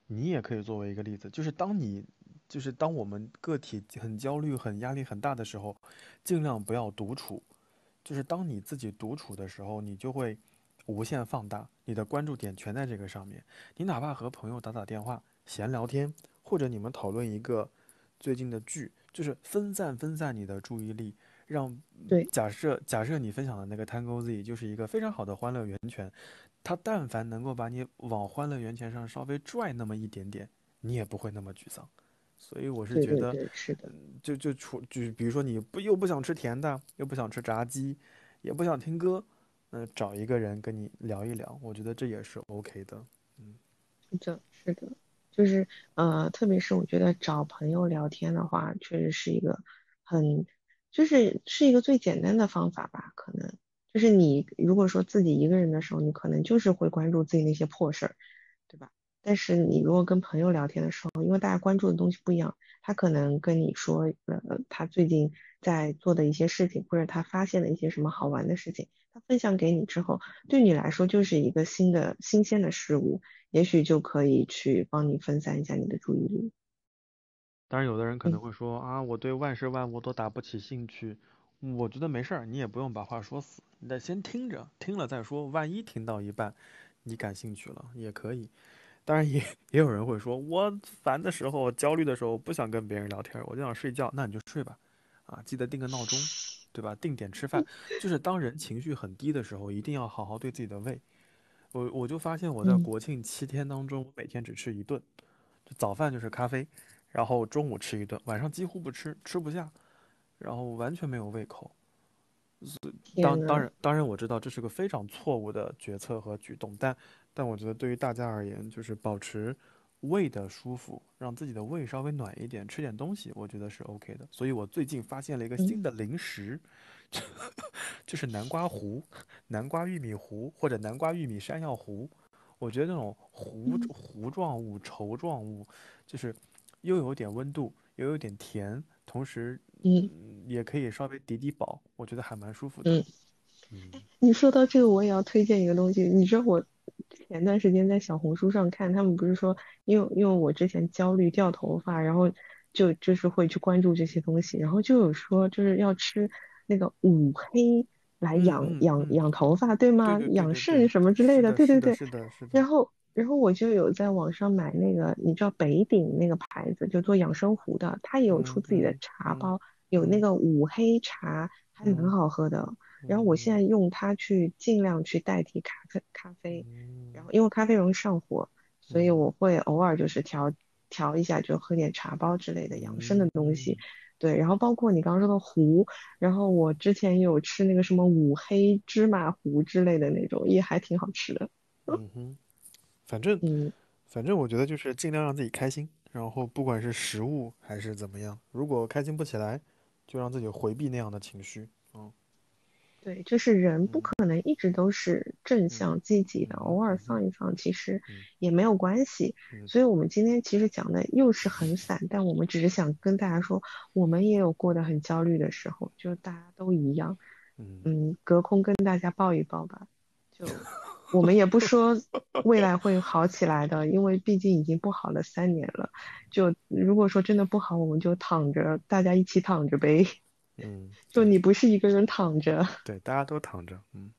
你也可以作为一个例子，就是当你，就是当我们个体很焦虑、很压力很大的时候，尽量不要独处。就是当你自己独处的时候，你就会无限放大，你的关注点全在这个上面。你哪怕和朋友打打电话、闲聊天，或者你们讨论一个最近的剧，就是分散分散你的注意力，让对假设假设你分享的那个 Tango Z 就是一个非常好的欢乐源泉，它但凡能够把你往欢乐源泉上稍微拽那么一点点，你也不会那么沮丧。所以我是觉得，对对对，是的，嗯，就就除就比如说你不又不想吃甜的，又不想吃炸鸡，也不想听歌，那找一个人跟你聊一聊，我觉得这也是 OK 的。嗯，是的，是的，就是呃，特别是我觉得找朋友聊天的话，确实是一个很，就是是一个最简单的方法吧。可能就是你如果说自己一个人的时候，你可能就是会关注自己那些破事儿，对吧？但是你如果跟朋友聊天的时候，因为大家关注的东西不一样，他可能跟你说，呃，他最近在做的一些事情，或者他发现了一些什么好玩的事情，他分享给你之后，对你来说就是一个新的新鲜的事物。也许就可以去帮你分散一下你的注意力。当然，有的人可能嗯会说啊，我对万事万物都打不起兴趣。嗯我觉得没事儿，你也不用把话说死，你得先听着，听了再说。万一听到一半，你感兴趣了也可以。当然也也有人会说，我烦的时候、焦虑的时候不想跟别人聊天，我就想睡觉。那你就睡吧，啊，记得定个闹钟，对吧？定点吃饭。就是当人情绪很低的时候，一定要好好对自己的胃。我我就发现我在嗯国庆七天当中，我每天只吃一顿，就早饭就是咖啡，然后中午吃一顿，晚上几乎不吃，吃不下，然后完全没有胃口。当当然当然我知道这是个非常错误的决策和举动，但但我觉得对于大家而言，就是保持胃的舒服，让自己的胃稍微暖一点，吃点东西，我觉得是 OK 的。所以我最近发现了一个嗯新的零食，<laughs> 就是南瓜糊、南瓜玉米糊或者南瓜玉米山药糊。我觉得那种糊嗯糊状物、稠状物，就是又有点温度，又有点甜，同时嗯嗯也可以稍微抵抵饱，我觉得还蛮舒服的。嗯。嗯你说到这个，我也要推荐一个东西。你知道我前段时间在小红书上看，他们不是说，因为因为我之前焦虑掉头发，然后就就是会去关注这些东西，然后就有说就是要吃那个五黑来嗯养养养头发，对对吗？对对对养肾，什么之类的，的，对对对。是的，是的。然后然后我就有在网上买那个，你知道北鼎那个牌子，就做养生壶的，它也有出嗯自己的茶包，有那嗯个五黑茶，还蛮嗯好喝的。然后我现嗯在用它去尽量去代替咖啡咖啡，然嗯后因为咖啡容易上火，所以嗯我会偶尔就是调调一下，就喝点茶包之类的养生的东西。嗯对，然后包括你刚刚说的糊，然后我之前有吃那个什么五黑芝麻糊之类的那种，也还挺好吃的。嗯哼，反正嗯，反正我觉得就是尽量让自己开心，然后不管是食物还是怎么样，如果开心不起来，就让自己回避那样的情绪。嗯对，就是人不嗯可能一直都是正嗯向积极的，嗯偶尔放一放其实嗯也没有关系。嗯所以我们今天其实讲的又是很散，但我们只是想跟大家说，我们也有过得很焦虑的时候，就大家都一样。嗯嗯，隔空跟大家抱一抱吧。就 <laughs> 我们也不说未来会好起来的，因为毕竟已经不好了三年了。就如果说真的不好，我们就躺着，大家一起躺着呗。嗯，就你不是一个人躺着。对，大家都躺着。嗯，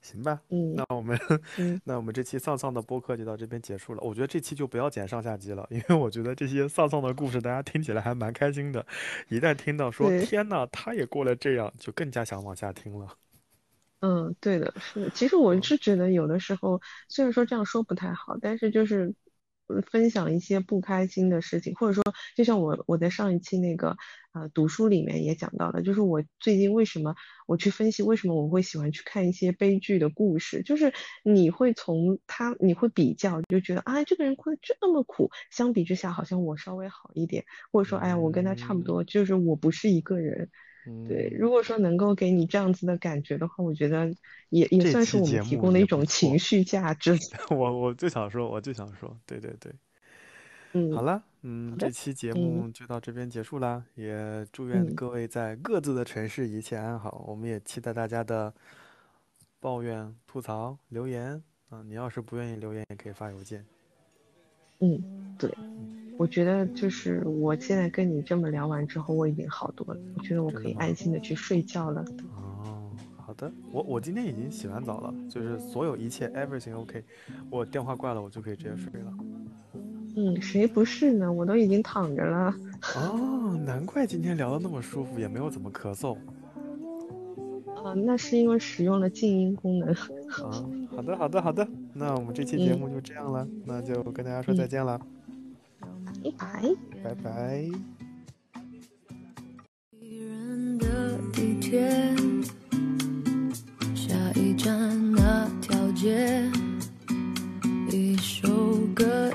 行吧。嗯那我们嗯，那我们这期丧丧的播客就到这边结束了。我觉得这期就不要剪上下集了，因为我觉得这些丧丧的故事大家听起来还蛮开心的。一旦听到说天呐，他也过了这样，就更加想往下听了。嗯，对的，是的。其实我嗯是觉得有的时候，虽然说这样说不太好，但是就是呃分享一些不开心的事情，或者说，就像我我在上一期那个呃读书里面也讲到了，就是我最近为什么我去分析为什么我会喜欢去看一些悲剧的故事，就是你会从他你会比较，就觉得啊这个人过得这么苦，相比之下好像我稍微好一点，或者说哎呀我跟他差不多，就是我不是一个人。对，嗯，如果说能够给你这样子的感觉的话，我觉得也也算是我们提供的一种情。绪价值。<laughs> 我我就想说，我就想说，对对对。嗯，好了，嗯，这期节嗯目就到这边结束啦，也祝愿嗯各位在各自的城市一切安好。我们也期待大家的抱怨、吐槽、留言。啊，你要是不愿意留言，也可以发邮件。嗯，对，我觉得就是我现在跟你这么聊完之后，我已经好多了，我觉得我可以？安心的去睡觉了。哦，好的，我我今天已经洗完澡了，就是所有一切 everything OK，我电话挂了，我就可以直接睡了。嗯，谁不是呢？我都已经躺着了。哦，难怪今天聊的那么舒服，也没有怎么咳嗽。<laughs> 啊，那是因为使用了静音功能。啊，好的，好的，好的，那我们这期节嗯目就这样了，那就跟大家说再嗯，见了，拜拜。拜拜。一人的地铁，下一站那条街，一首歌